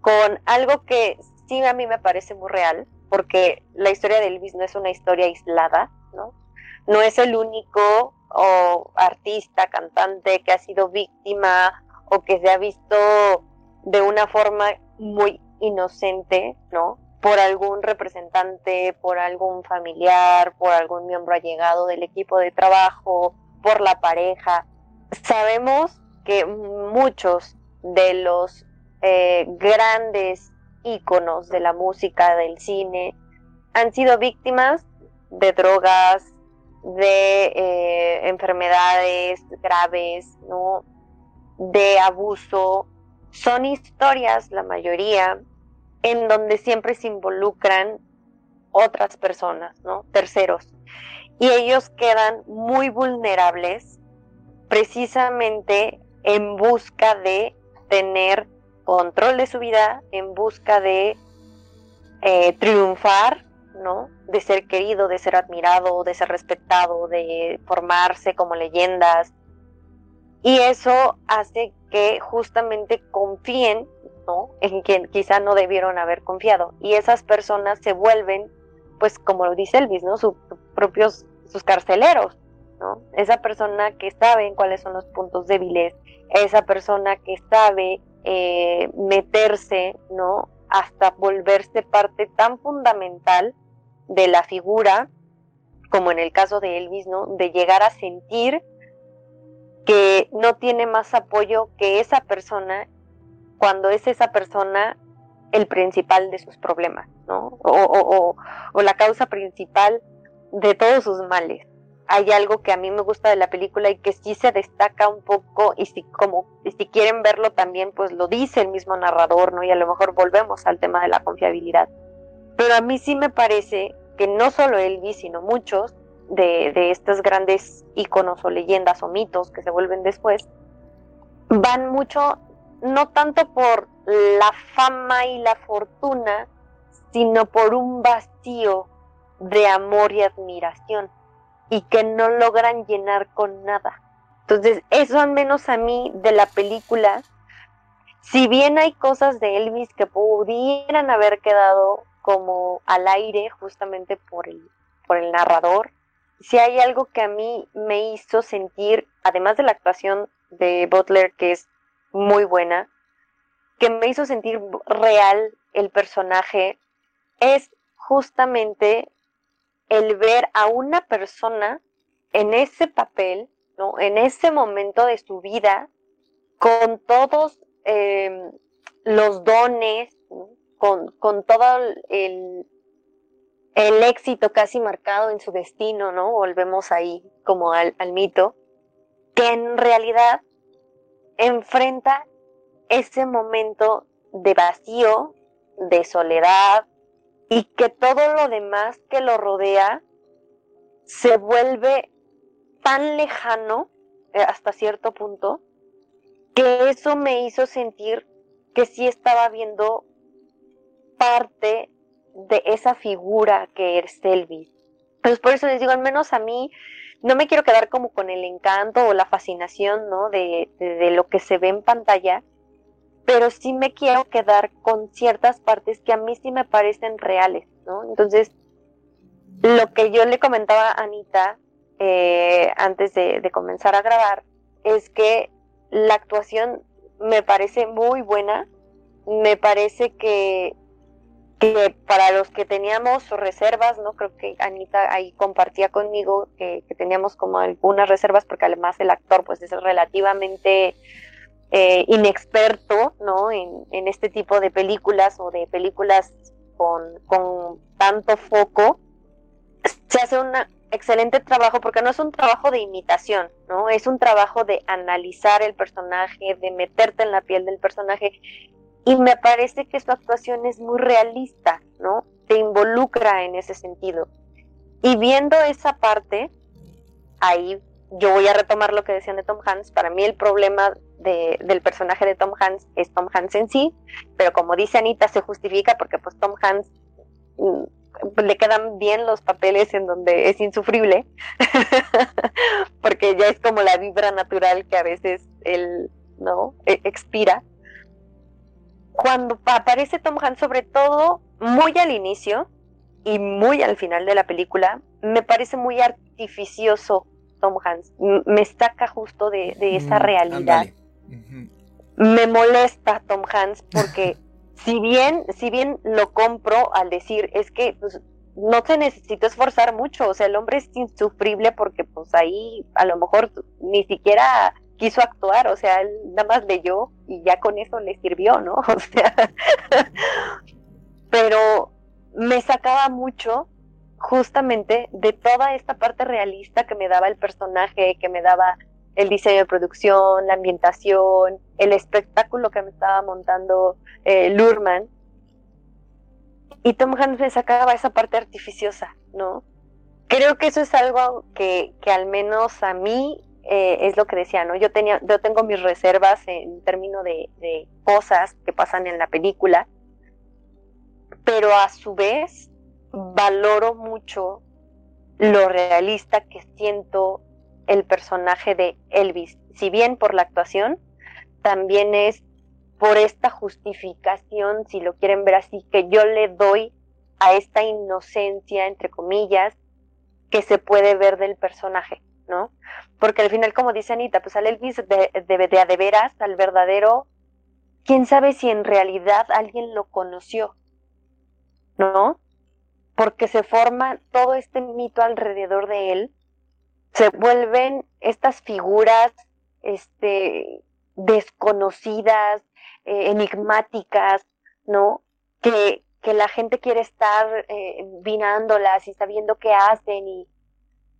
con algo que sí a mí me parece muy real, porque la historia de Elvis no es una historia aislada, ¿no? No es el único artista, cantante que ha sido víctima o que se ha visto de una forma muy inocente, ¿no? Por algún representante, por algún familiar, por algún miembro allegado del equipo de trabajo, por la pareja. Sabemos que muchos de los eh, grandes íconos de la música, del cine, han sido víctimas de drogas, de eh, enfermedades graves, ¿no? de abuso. Son historias, la mayoría, en donde siempre se involucran otras personas, ¿no? terceros y ellos quedan muy vulnerables precisamente en busca de tener control de su vida en busca de eh, triunfar, ¿no? De ser querido, de ser admirado, de ser respetado, de formarse como leyendas. Y eso hace que justamente confíen, ¿no? En quien quizá no debieron haber confiado. Y esas personas se vuelven, pues como lo dice Elvis, ¿no? Sus propios, sus carceleros, ¿no? Esa persona que sabe cuáles son los puntos débiles, esa persona que sabe eh, meterse, ¿no? Hasta volverse parte tan fundamental de la figura, como en el caso de Elvis, ¿no? De llegar a sentir que no tiene más apoyo que esa persona cuando es esa persona el principal de sus problemas, ¿no? O, o la causa principal de todos sus males hay algo que a mí me gusta de la película y que sí se destaca un poco y si como si quieren verlo también pues lo dice el mismo narrador, ¿no? Y a lo mejor volvemos al tema de la confiabilidad. Pero a mí sí me parece que no solo Elvis, sino muchos de, de estos grandes iconos o leyendas o mitos que se vuelven después, van mucho, no tanto por la fama y la fortuna, sino por un vacío de amor y admiración y que no logran llenar con nada. Entonces, eso al menos a mí de la película, si bien hay cosas de Elvis que pudieran haber quedado como al aire justamente por el, por el narrador, si hay algo que a mí me hizo sentir, además de la actuación de Butler, que es muy buena, que me hizo sentir real el personaje, es justamente el ver a una persona en ese papel, ¿no? En ese momento de su vida, con todos em, los dones, con, con, todo el, el, éxito casi marcado en su destino, ¿no? Volvemos ahí como al, al mito, que en realidad enfrenta ese momento de vacío, de soledad, y que todo lo demás que lo rodea se vuelve tan lejano eh, hasta cierto punto que eso me hizo sentir que sí estaba viendo parte de esa figura que es Elvis. Entonces por eso les digo, al menos a mí no me quiero quedar como con el encanto o la fascinación, ¿no? De, de lo que se ve en pantalla, pero sí me quiero quedar con ciertas partes que a mí sí me parecen reales, ¿no? Entonces, lo que yo le comentaba a Anita eh, antes de, comenzar a grabar es que la actuación me parece muy buena, me parece que, para los que teníamos reservas, ¿no? Creo que Anita ahí compartía conmigo que, que teníamos como algunas reservas porque además el actor pues es relativamente eh, inexperto ¿no? En, este tipo de películas o de películas con, tanto foco, se hace un excelente trabajo porque no es un trabajo de imitación, ¿no? Es un trabajo de analizar el personaje, de meterte en la piel del personaje y me parece que su actuación es muy realista, ¿no? Te involucra en ese sentido. Y viendo esa parte, ahí yo voy a retomar lo que decían de Tom Hanks. Para mí el problema del personaje de Tom Hanks es Tom Hanks en sí, pero como dice Anita, se justifica porque pues Tom Hanks mm, le quedan bien los papeles en donde es insufrible, porque ya es como la vibra natural que a veces él no e, expira. Cuando aparece Tom Hanks, sobre todo muy al inicio y muy al final de la película, me parece muy artificioso Tom Hanks. Me saca justo de, esa mm, realidad. Me molesta Tom Hanks porque si bien, si bien lo compro al decir es que pues, no se necesita esforzar mucho, o sea, el hombre es insufrible porque pues ahí a lo mejor ni siquiera quiso actuar, o sea, él nada más leyó y ya con eso le sirvió, ¿no? O sea, pero me sacaba mucho justamente de toda esta parte realista que me daba el personaje, que me daba el diseño de producción, la ambientación, el espectáculo que me estaba montando eh, Lurman. Y Tom Hanks me sacaba esa parte artificiosa, ¿no? Creo que eso es algo que, que al menos a mí eh, es lo que decía, ¿no? Yo, tenía, yo tengo mis reservas en términos de, de cosas que pasan en la película, pero a su vez valoro mucho lo realista que siento el personaje de Elvis. Si bien por la actuación, también es por esta justificación, si lo quieren ver así, que yo le doy a esta inocencia, entre comillas, que se puede ver del personaje, ¿no? Porque al final, como dice Anita, pues al Elvis de, de, de veras, al verdadero, quién sabe si en realidad alguien lo conoció, ¿no? Porque se forma todo este mito alrededor de él, se vuelven estas figuras, este, desconocidas, eh, enigmáticas, ¿no? Que, que la gente quiere estar eh, vinándolas y sabiendo qué hacen y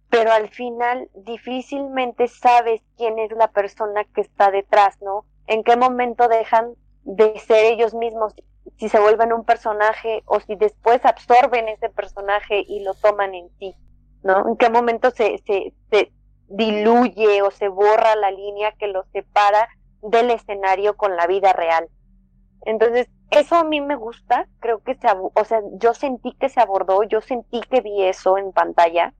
pero al final difícilmente sabes quién es la persona que está detrás, ¿no? En qué momento dejan de ser ellos mismos, si se vuelven un personaje o si después absorben ese personaje y lo toman en sí, ¿no? En qué momento se, se, se diluye o se borra la línea que los separa del escenario con la vida real. Entonces, eso a mí me gusta, creo que se, o sea, yo sentí que se abordó, yo sentí que vi eso en pantalla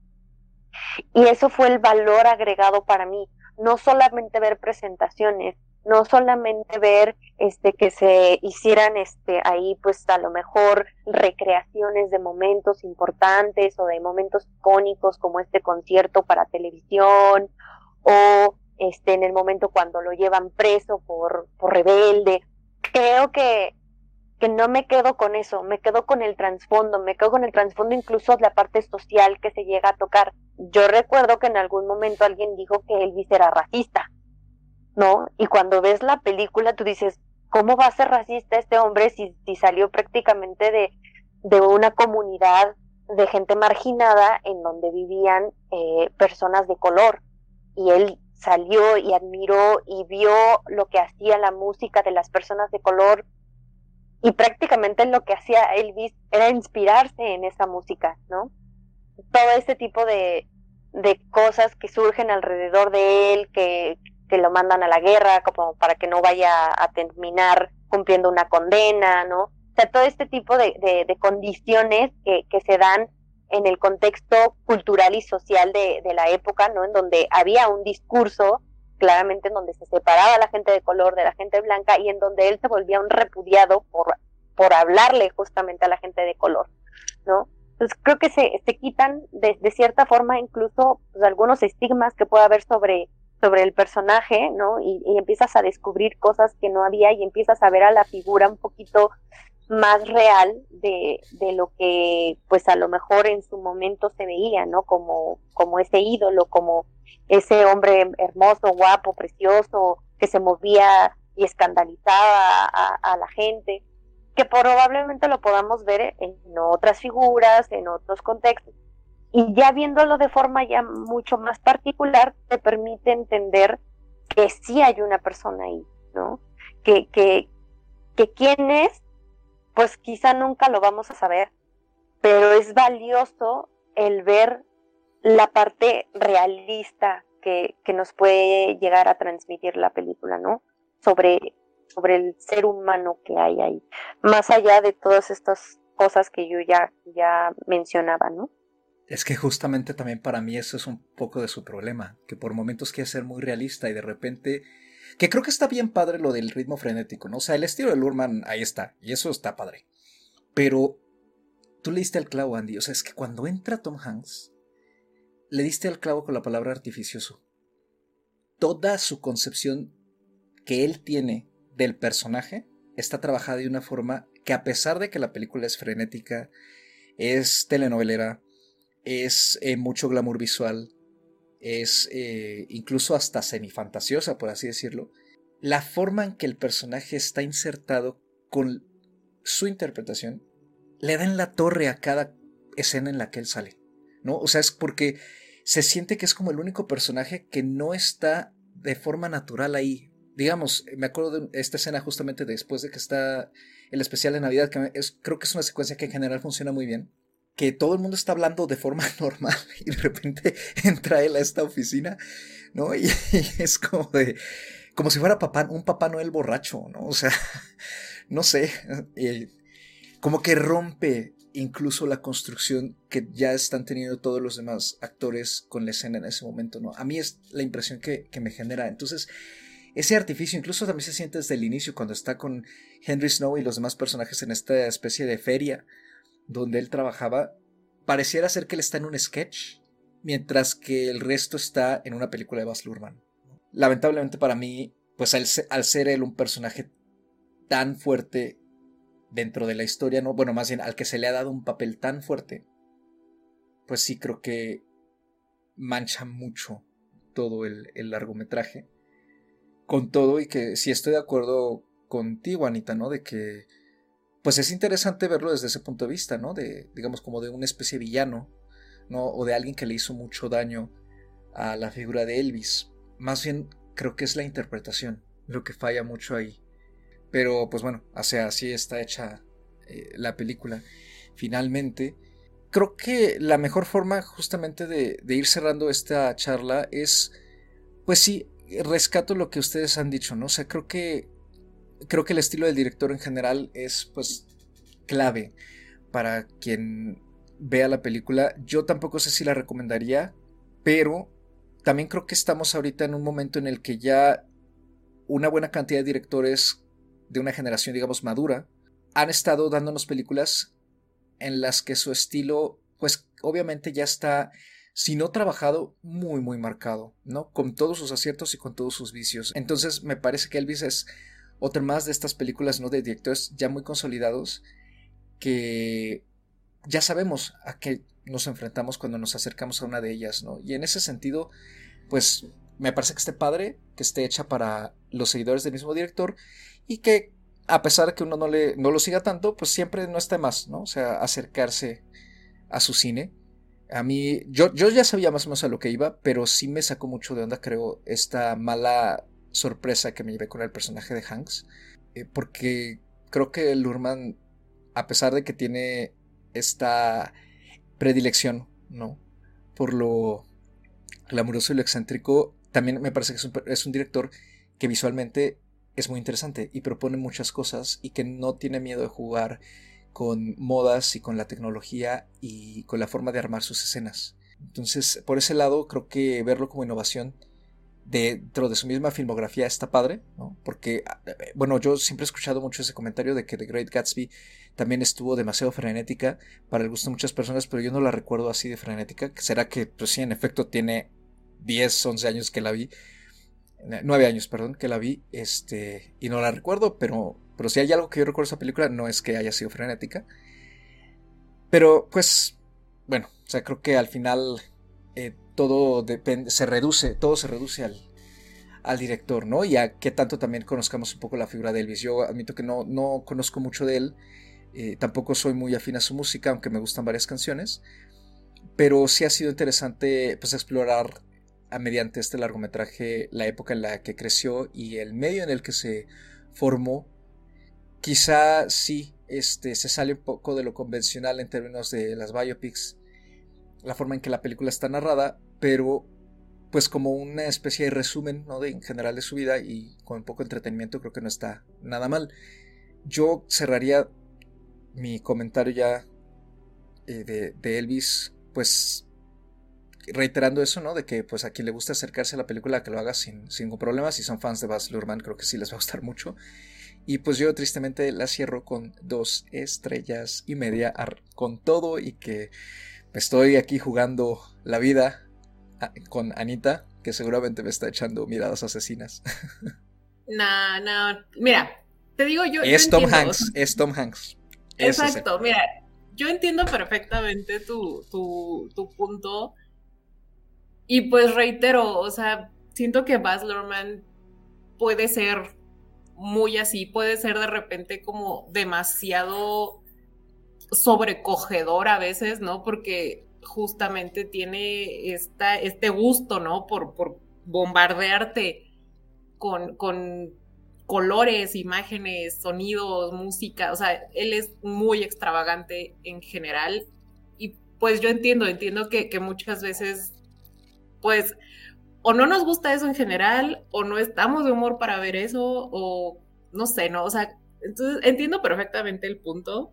y eso fue el valor agregado para mí, no solamente ver presentaciones, no solamente ver este que se hicieran este ahí pues a lo mejor recreaciones de momentos importantes o de momentos icónicos como este concierto para televisión o este en el momento cuando lo llevan preso por, por rebelde. Creo que que no me quedo con eso, me quedo con el trasfondo, me quedo con el trasfondo incluso de la parte social que se llega a tocar. Yo recuerdo que en algún momento alguien dijo que Elvis era racista, ¿no? Y cuando ves la película tú dices, ¿cómo va a ser racista este hombre si, si salió prácticamente de, de una comunidad de gente marginada en donde vivían eh, personas de color? Y él salió y admiró y vio lo que hacía la música de las personas de color y prácticamente lo que hacía Elvis era inspirarse en esa música, ¿no? Todo ese tipo de, de cosas que surgen alrededor de él, que, que lo mandan a la guerra como para que no vaya a terminar cumpliendo una condena, ¿no? O sea, todo este tipo de, de, condiciones que, que se dan en el contexto cultural y social de, de la época, ¿no? En donde había un discurso claramente en donde se separaba la gente de color de la gente blanca y en donde él se volvía un repudiado por, por hablarle justamente a la gente de color, ¿no? Entonces creo que se, se quitan de, de cierta forma incluso pues, algunos estigmas que pueda haber sobre, sobre el personaje, ¿no? Y, y, empiezas a descubrir cosas que no había y empiezas a ver a la figura un poquito más real de, de lo que pues a lo mejor en su momento se veía, ¿no? Como, como ese ídolo, como ese hombre hermoso, guapo, precioso, que se movía y escandalizaba a, a la gente, que probablemente lo podamos ver en otras figuras, en otros contextos. Y ya viéndolo de forma ya mucho más particular, te permite entender que sí hay una persona ahí, ¿no? Que, que, que quién es, pues quizá nunca lo vamos a saber, pero es valioso el ver la parte realista que, que nos puede llegar a transmitir la película, ¿no? Sobre, sobre el ser humano que hay ahí, más allá de todas estas cosas que yo ya, ya mencionaba, ¿no? Es que justamente también para mí eso es un poco de su problema, que por momentos quiere ser muy realista y de repente, que creo que está bien padre lo del ritmo frenético, ¿no? O sea, el estilo de Lurman ahí está, y eso está padre. Pero tú le diste al clavo, Andy, o sea, es que cuando entra Tom Hanks, le diste al clavo con la palabra artificioso. Toda su concepción que él tiene del personaje está trabajada de una forma que a pesar de que la película es frenética, es telenovelera, es eh, mucho glamour visual, es eh, incluso hasta semifantasiosa, por así decirlo, la forma en que el personaje está insertado con su interpretación le da en la torre a cada escena en la que él sale, ¿no? O sea, es porque se siente que es como el único personaje que no está de forma natural ahí. Digamos, me acuerdo de esta escena justamente después de que está el especial de Navidad, que es, creo que es una secuencia que en general funciona muy bien, que todo el mundo está hablando de forma normal y de repente entra él a esta oficina, ¿no? Y, es como de, como si fuera papá, un Papá Noel borracho, ¿no? O sea, no sé, eh, como que rompe incluso la construcción que ya están teniendo todos los demás actores con la escena en ese momento, ¿no? A mí es la impresión que, que me genera. Entonces, ese artificio incluso también se siente desde el inicio cuando está con Henry Snow y los demás personajes en esta especie de feria donde él trabajaba, pareciera ser que él está en un sketch, mientras que el resto está en una película de Baz Luhrmann. Lamentablemente para mí, pues al, ser él un personaje tan fuerte dentro de la historia, no, bueno, más bien al que se le ha dado un papel tan fuerte, pues sí creo que mancha mucho todo el, largometraje. Con todo y que sí estoy de acuerdo contigo, Anita, ¿no? De que pues es interesante verlo desde ese punto de vista, ¿no? De, digamos, como de una especie de villano, ¿no? O de alguien que le hizo mucho daño a la figura de Elvis. Más bien, creo que es la interpretación lo que falla mucho ahí. Pero, pues bueno, o sea, así está hecha eh, la película. Finalmente, creo que la mejor forma justamente de, de ir cerrando esta charla es, pues sí, rescato lo que ustedes han dicho, ¿no? O sea, creo que creo que el estilo del director en general es pues clave para quien vea la película. Yo tampoco sé si la recomendaría, pero también creo que estamos ahorita en un momento en el que ya una buena cantidad de directores de una generación, digamos, madura, han estado dándonos películas en las que su estilo, pues obviamente ya está, si no trabajado, muy, muy marcado, ¿no? Con todos sus aciertos y con todos sus vicios. Entonces me parece que Elvis es otra más de estas películas, ¿no? De directores ya muy consolidados que ya sabemos a qué nos enfrentamos cuando nos acercamos a una de ellas, ¿no? Y en ese sentido, pues me parece que esté padre, que esté hecha para los seguidores del mismo director y que a pesar de que uno no, le, no lo siga tanto, pues siempre no está más, ¿no? O sea, acercarse a su cine. A mí, yo, yo ya sabía más o menos a lo que iba, pero sí me sacó mucho de onda, creo, esta mala sorpresa que me llevé con el personaje de Hanks, eh, porque creo que Lurman, a pesar de que tiene esta predilección, ¿no? Por lo glamuroso y lo excéntrico, también me parece que es un, es un director que visualmente es muy interesante y propone muchas cosas y que no tiene miedo de jugar con modas y con la tecnología y con la forma de armar sus escenas. Entonces, por ese lado, creo que verlo como innovación dentro de su misma filmografía está padre, ¿no? Porque, eh, bueno, yo siempre he escuchado mucho ese comentario de que The Great Gatsby también estuvo demasiado frenética para el gusto de muchas personas, pero yo no la recuerdo así de frenética. ¿Será que, pues sí, en efecto tiene 10, 11 años que la vi? 9 años, perdón, que la vi, este, y no la recuerdo, pero, pero si hay algo que yo recuerdo de esa película, no es que haya sido frenética. Pero, pues, bueno, o sea, creo que al final eh, todo depende, se reduce, todo se reduce al, al director, ¿no? Y a que tanto también conozcamos un poco la figura de Elvis. Yo admito que no, no conozco mucho de él, eh, tampoco soy muy afín a su música, aunque me gustan varias canciones, pero sí ha sido interesante pues explorar a mediante este largometraje la época en la que creció y el medio en el que se formó. Quizá sí este, se sale un poco de lo convencional en términos de las biopics la forma en que la película está narrada, pero pues como una especie de resumen ¿no? de, en general de su vida y con un poco entretenimiento creo que no está nada mal. Yo cerraría mi comentario ya eh, de, de, Elvis pues reiterando eso, ¿no? De que pues a quien le gusta acercarse a la película que lo haga sin, sin ningún problema. Si son fans de Baz Luhrmann creo que sí les va a gustar mucho. Y pues yo tristemente la cierro con dos estrellas y media con todo y que Estoy aquí jugando la vida con Anita, que seguramente me está echando miradas asesinas. No, no. Mira, te digo yo. Es Tom Hanks, es Tom Hanks. Exacto, mira, yo entiendo perfectamente tu, tu, tu, punto. Y pues reitero, o sea, siento que Baz Luhrmann puede ser muy así, puede ser de repente como demasiado sobrecogedor a veces, ¿no? Porque justamente tiene esta, este gusto, ¿no? Por, por bombardearte con, con colores, imágenes, sonidos, música, o sea, él es muy extravagante en general y pues yo entiendo, entiendo que, que muchas veces, pues, o no nos gusta eso en general, o no estamos de humor para ver eso, o no sé, ¿no? O sea, entonces entiendo perfectamente el punto.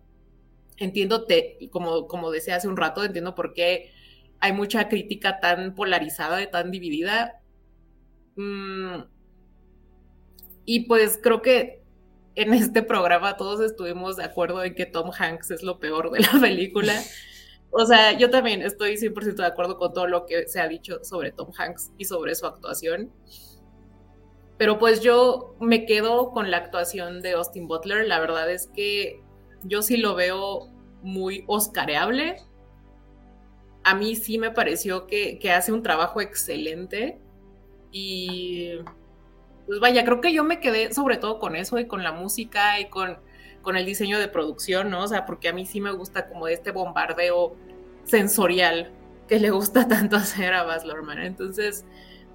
Entiendo, te, como, como decía hace un rato, entiendo por qué hay mucha crítica tan polarizada y tan dividida. Mm, y pues creo que en este programa todos estuvimos de acuerdo en que Tom Hanks es lo peor de la película. O sea, yo también estoy 100% de acuerdo con todo lo que se ha dicho sobre Tom Hanks y sobre su actuación. Pero pues yo me quedo con la actuación de Austin Butler. La verdad es que yo sí lo veo muy oscareable. A mí sí me pareció que, que hace un trabajo excelente. Y pues vaya, creo que yo me quedé sobre todo con eso y con la música y con con el diseño de producción, ¿no? O sea, porque a mí sí me gusta como este bombardeo sensorial que le gusta tanto hacer a Baz Luhrmann. Entonces,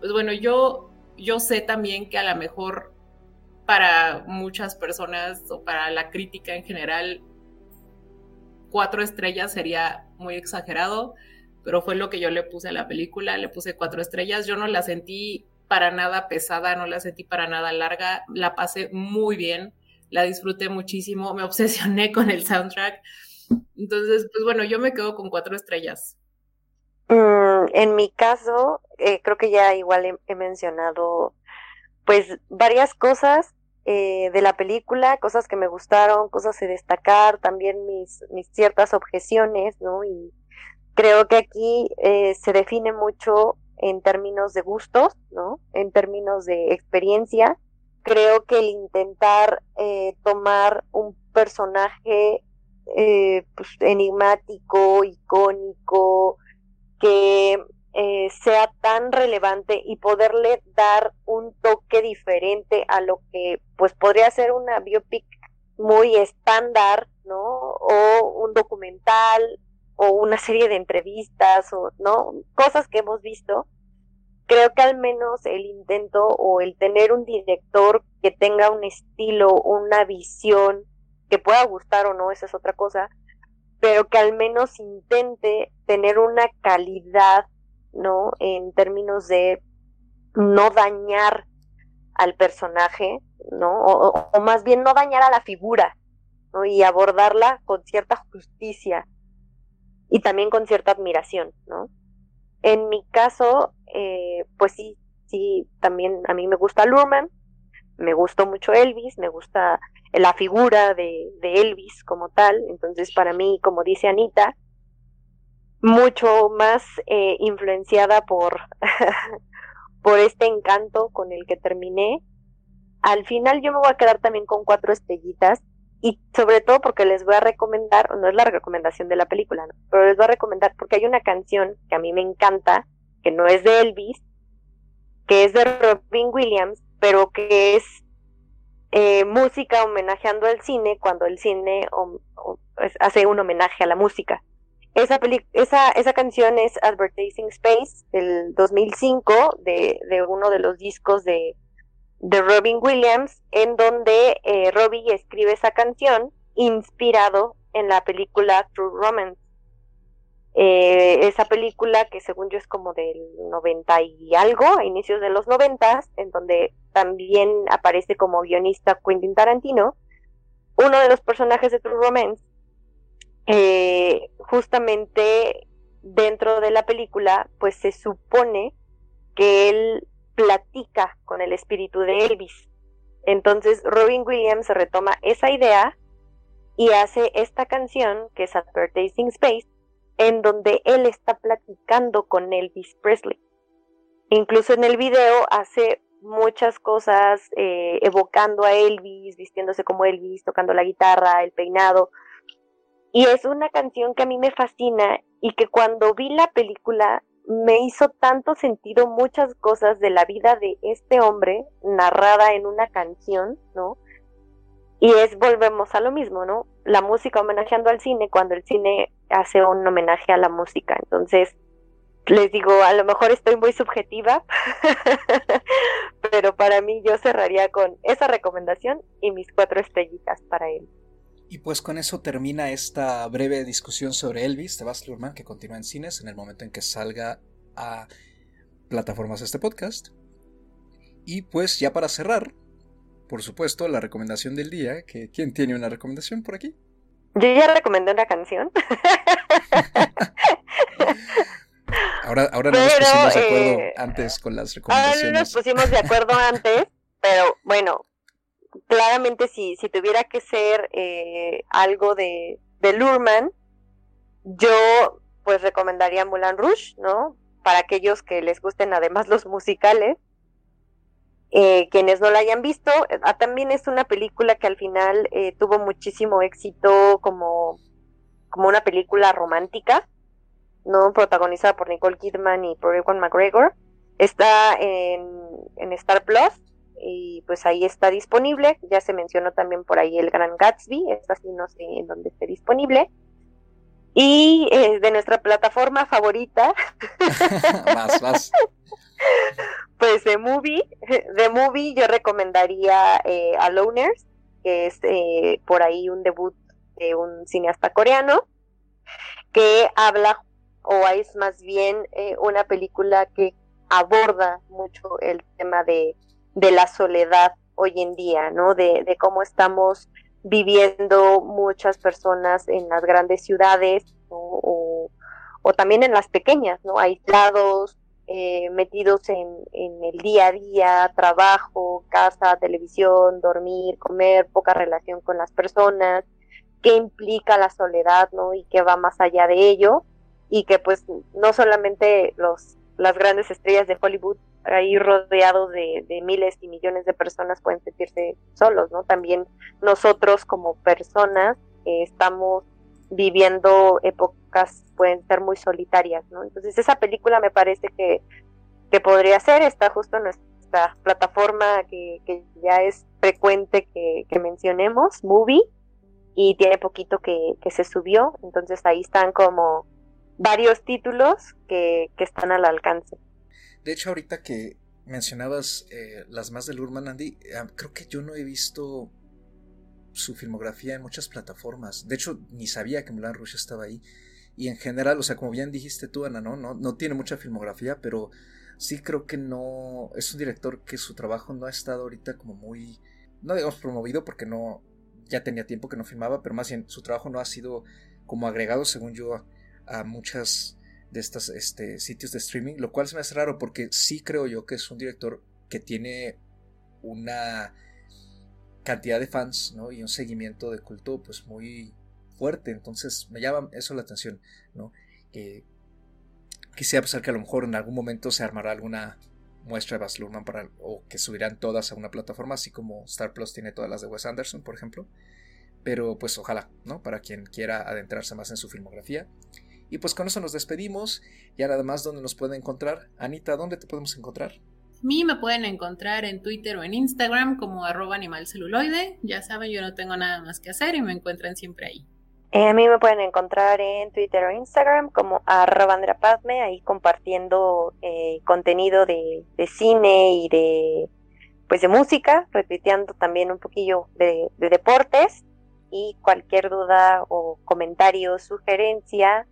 pues bueno, yo, yo sé también que a lo mejor para muchas personas o para la crítica en general, cuatro estrellas sería muy exagerado, pero fue lo que yo le puse a la película, le puse cuatro estrellas, yo no la sentí para nada pesada, no la sentí para nada larga, la pasé muy bien la disfruté muchísimo, me obsesioné con el soundtrack. Entonces, pues bueno, yo me quedo con cuatro estrellas. Mm, en mi caso, eh, creo que ya igual he, mencionado pues varias cosas eh, de la película, cosas que me gustaron, cosas de destacar, también mis, mis ciertas objeciones, ¿no? Y creo que aquí eh, se define mucho en términos de gustos, ¿no? En términos de experiencia creo que el intentar eh, tomar un personaje pues, enigmático, icónico, que eh, sea tan relevante y poderle dar un toque diferente a lo que pues podría ser una biopic muy estándar, ¿no? O un documental o una serie de entrevistas o no cosas que hemos visto creo que al menos el intento o el tener un director que tenga un estilo, una visión, que pueda gustar o no, esa es otra cosa, pero que al menos intente tener una calidad, ¿no? En términos de no dañar al personaje, ¿no? O, más bien no dañar a la figura, ¿no? Y abordarla con cierta justicia y también con cierta admiración, ¿no? En mi caso, eh, pues sí, sí, también a mí me gusta Lurman, me gustó mucho Elvis, me gusta la figura de, Elvis como tal, entonces para mí, como dice Anita, mucho más eh, influenciada por, por este encanto con el que terminé. Al final yo me voy a quedar también con cuatro estrellitas y sobre todo porque les voy a recomendar, no es la recomendación de la película, pero les voy a recomendar porque hay una canción que a mí me encanta, que no es de Elvis, que es de Robin Williams, pero que es eh, música homenajeando al cine cuando el cine hace un homenaje a la música. Esa, esa, esa canción es Advertising Space del 2005 de, de uno de los discos de de Robin Williams, en donde eh, Robbie escribe esa canción inspirado en la película True Romance. Eh, esa película que según yo es como del 90 y algo, a inicios de los 90, en donde también aparece como guionista Quentin Tarantino, uno de los personajes de True Romance, eh, justamente dentro de la película, pues se supone que él platica con el espíritu de Elvis. Entonces Robin Williams retoma esa idea y hace esta canción que es Advertising Space, en donde él está platicando con Elvis Presley. Incluso en el video hace muchas cosas eh, evocando a Elvis, vistiéndose como Elvis, tocando la guitarra, el peinado. Y es una canción que a mí me fascina y que cuando vi la película me hizo tanto sentido muchas cosas de la vida de este hombre narrada en una canción, ¿no? Y es, volvemos a lo mismo, ¿no? La música homenajeando al cine cuando el cine hace un homenaje a la música. Entonces, les digo, a lo mejor estoy muy subjetiva, pero para mí yo cerraría con esa recomendación y mis cuatro estrellitas para él. Y pues con eso termina esta breve discusión sobre Elvis de Baz Luhrmann que continúa en cines en el momento en que salga a plataformas este podcast. Y pues ya para cerrar, por supuesto, la recomendación del día, que ¿quién tiene una recomendación por aquí? Yo ya recomendé una canción. ahora, ahora no nos pusimos de acuerdo eh, antes con las recomendaciones. Ahora no nos pusimos de acuerdo antes, pero bueno, claramente si, si tuviera que ser eh, algo de, de Lurman, yo pues recomendaría Mulan Rouge, ¿no? Para aquellos que les gusten además los musicales. Eh, quienes no la hayan visto, ah, también es una película que al final eh, tuvo muchísimo éxito como, como una película romántica, ¿no? Protagonizada por Nicole Kidman y por Ewan McGregor. Está en, en Star Plus y pues ahí está disponible. Ya se mencionó también por ahí el Gran Gatsby, esta sí no sé en dónde esté disponible. Y eh, de nuestra plataforma favorita. más, Pues de Movie, de Movie yo recomendaría eh, a Loners, que es eh, por ahí un debut de un cineasta coreano, que habla, o es más bien eh, una película que aborda mucho el tema de de la soledad hoy en día, ¿no? De, de cómo estamos viviendo muchas personas en las grandes ciudades o, o, también en las pequeñas, ¿no? Aislados, eh, metidos en, en, el día a día, trabajo, casa, televisión, dormir, comer, poca relación con las personas, qué implica la soledad, ¿no? Y qué va más allá de ello, y que pues no solamente los, las grandes estrellas de Hollywood ahí rodeados de, miles y millones de personas pueden sentirse solos, ¿no? También nosotros como personas eh, estamos viviendo épocas pueden ser muy solitarias, ¿no? Entonces esa película me parece que, que podría ser, está justo en nuestra plataforma que, ya es frecuente que, que, mencionemos, Movie, y tiene poquito que, que se subió, entonces ahí están como varios títulos que, que están al alcance. De hecho, ahorita que mencionabas eh, las más de Lurman Andy, eh, creo que yo no he visto su filmografía en muchas plataformas. De hecho, ni sabía que Mulan Rouge estaba ahí. Y en general, o sea, como bien dijiste tú, Ana, ¿no? No, no tiene mucha filmografía, pero sí creo que no. Es un director que su trabajo no ha estado ahorita como muy. No digamos promovido porque no. Ya tenía tiempo que no filmaba, pero más bien su trabajo no ha sido como agregado, según yo, a muchas de estos este, sitios de streaming, lo cual se me hace raro porque sí creo yo que es un director que tiene una cantidad de fans y un seguimiento de culto pues muy fuerte, entonces me llama eso la atención, ¿no? quisiera pensar que a lo mejor en algún momento se armará alguna muestra de Baz Luhrmann para, o que subirán todas a una plataforma, así como Star Plus tiene todas las de Wes Anderson, por ejemplo. Pero pues ojalá, ¿no? Para quien quiera adentrarse más en su filmografía. Y pues con eso nos despedimos. Ya nada más, ¿dónde nos pueden encontrar? Anita, ¿dónde te podemos encontrar? A mí me pueden encontrar en Twitter o en Instagram como arroba animalceluloide. Ya saben, yo no tengo nada más que hacer y me encuentran siempre ahí. Eh, a mí me pueden encontrar en Twitter o Instagram como arroba Padme, ahí compartiendo eh, contenido de, cine y de pues de música, retuiteando también un poquillo de, de deportes y cualquier duda o comentario, sugerencia,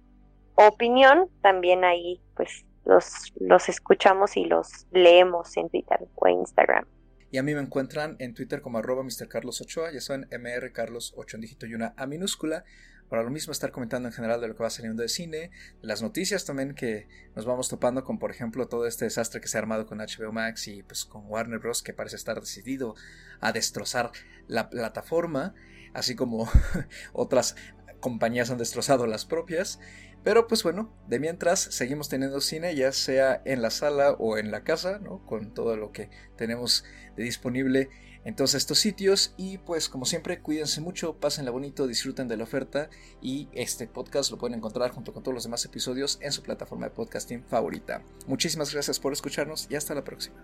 opinión, también ahí pues los, los escuchamos y los leemos en Twitter o Instagram. Y a mí me encuentran en Twitter como arroba Carlos Ochoa, ya saben, Carlos 8 en dígito y una A minúscula. Para lo mismo estar comentando en general de lo que va saliendo de cine, las noticias también que nos vamos topando con, por ejemplo, todo este desastre que se ha armado con HBO Max y pues con Warner Bros. que parece estar decidido a destrozar la plataforma, así como otras compañías han destrozado las propias. Pero pues bueno, de mientras seguimos teniendo cine, ya sea en la sala o en la casa, ¿no? Con todo lo que tenemos de disponible en todos estos sitios. Y pues como siempre, cuídense mucho, pásenla bonito, disfruten de la oferta. Y este podcast lo pueden encontrar junto con todos los demás episodios en su plataforma de podcasting favorita. Muchísimas gracias por escucharnos y hasta la próxima.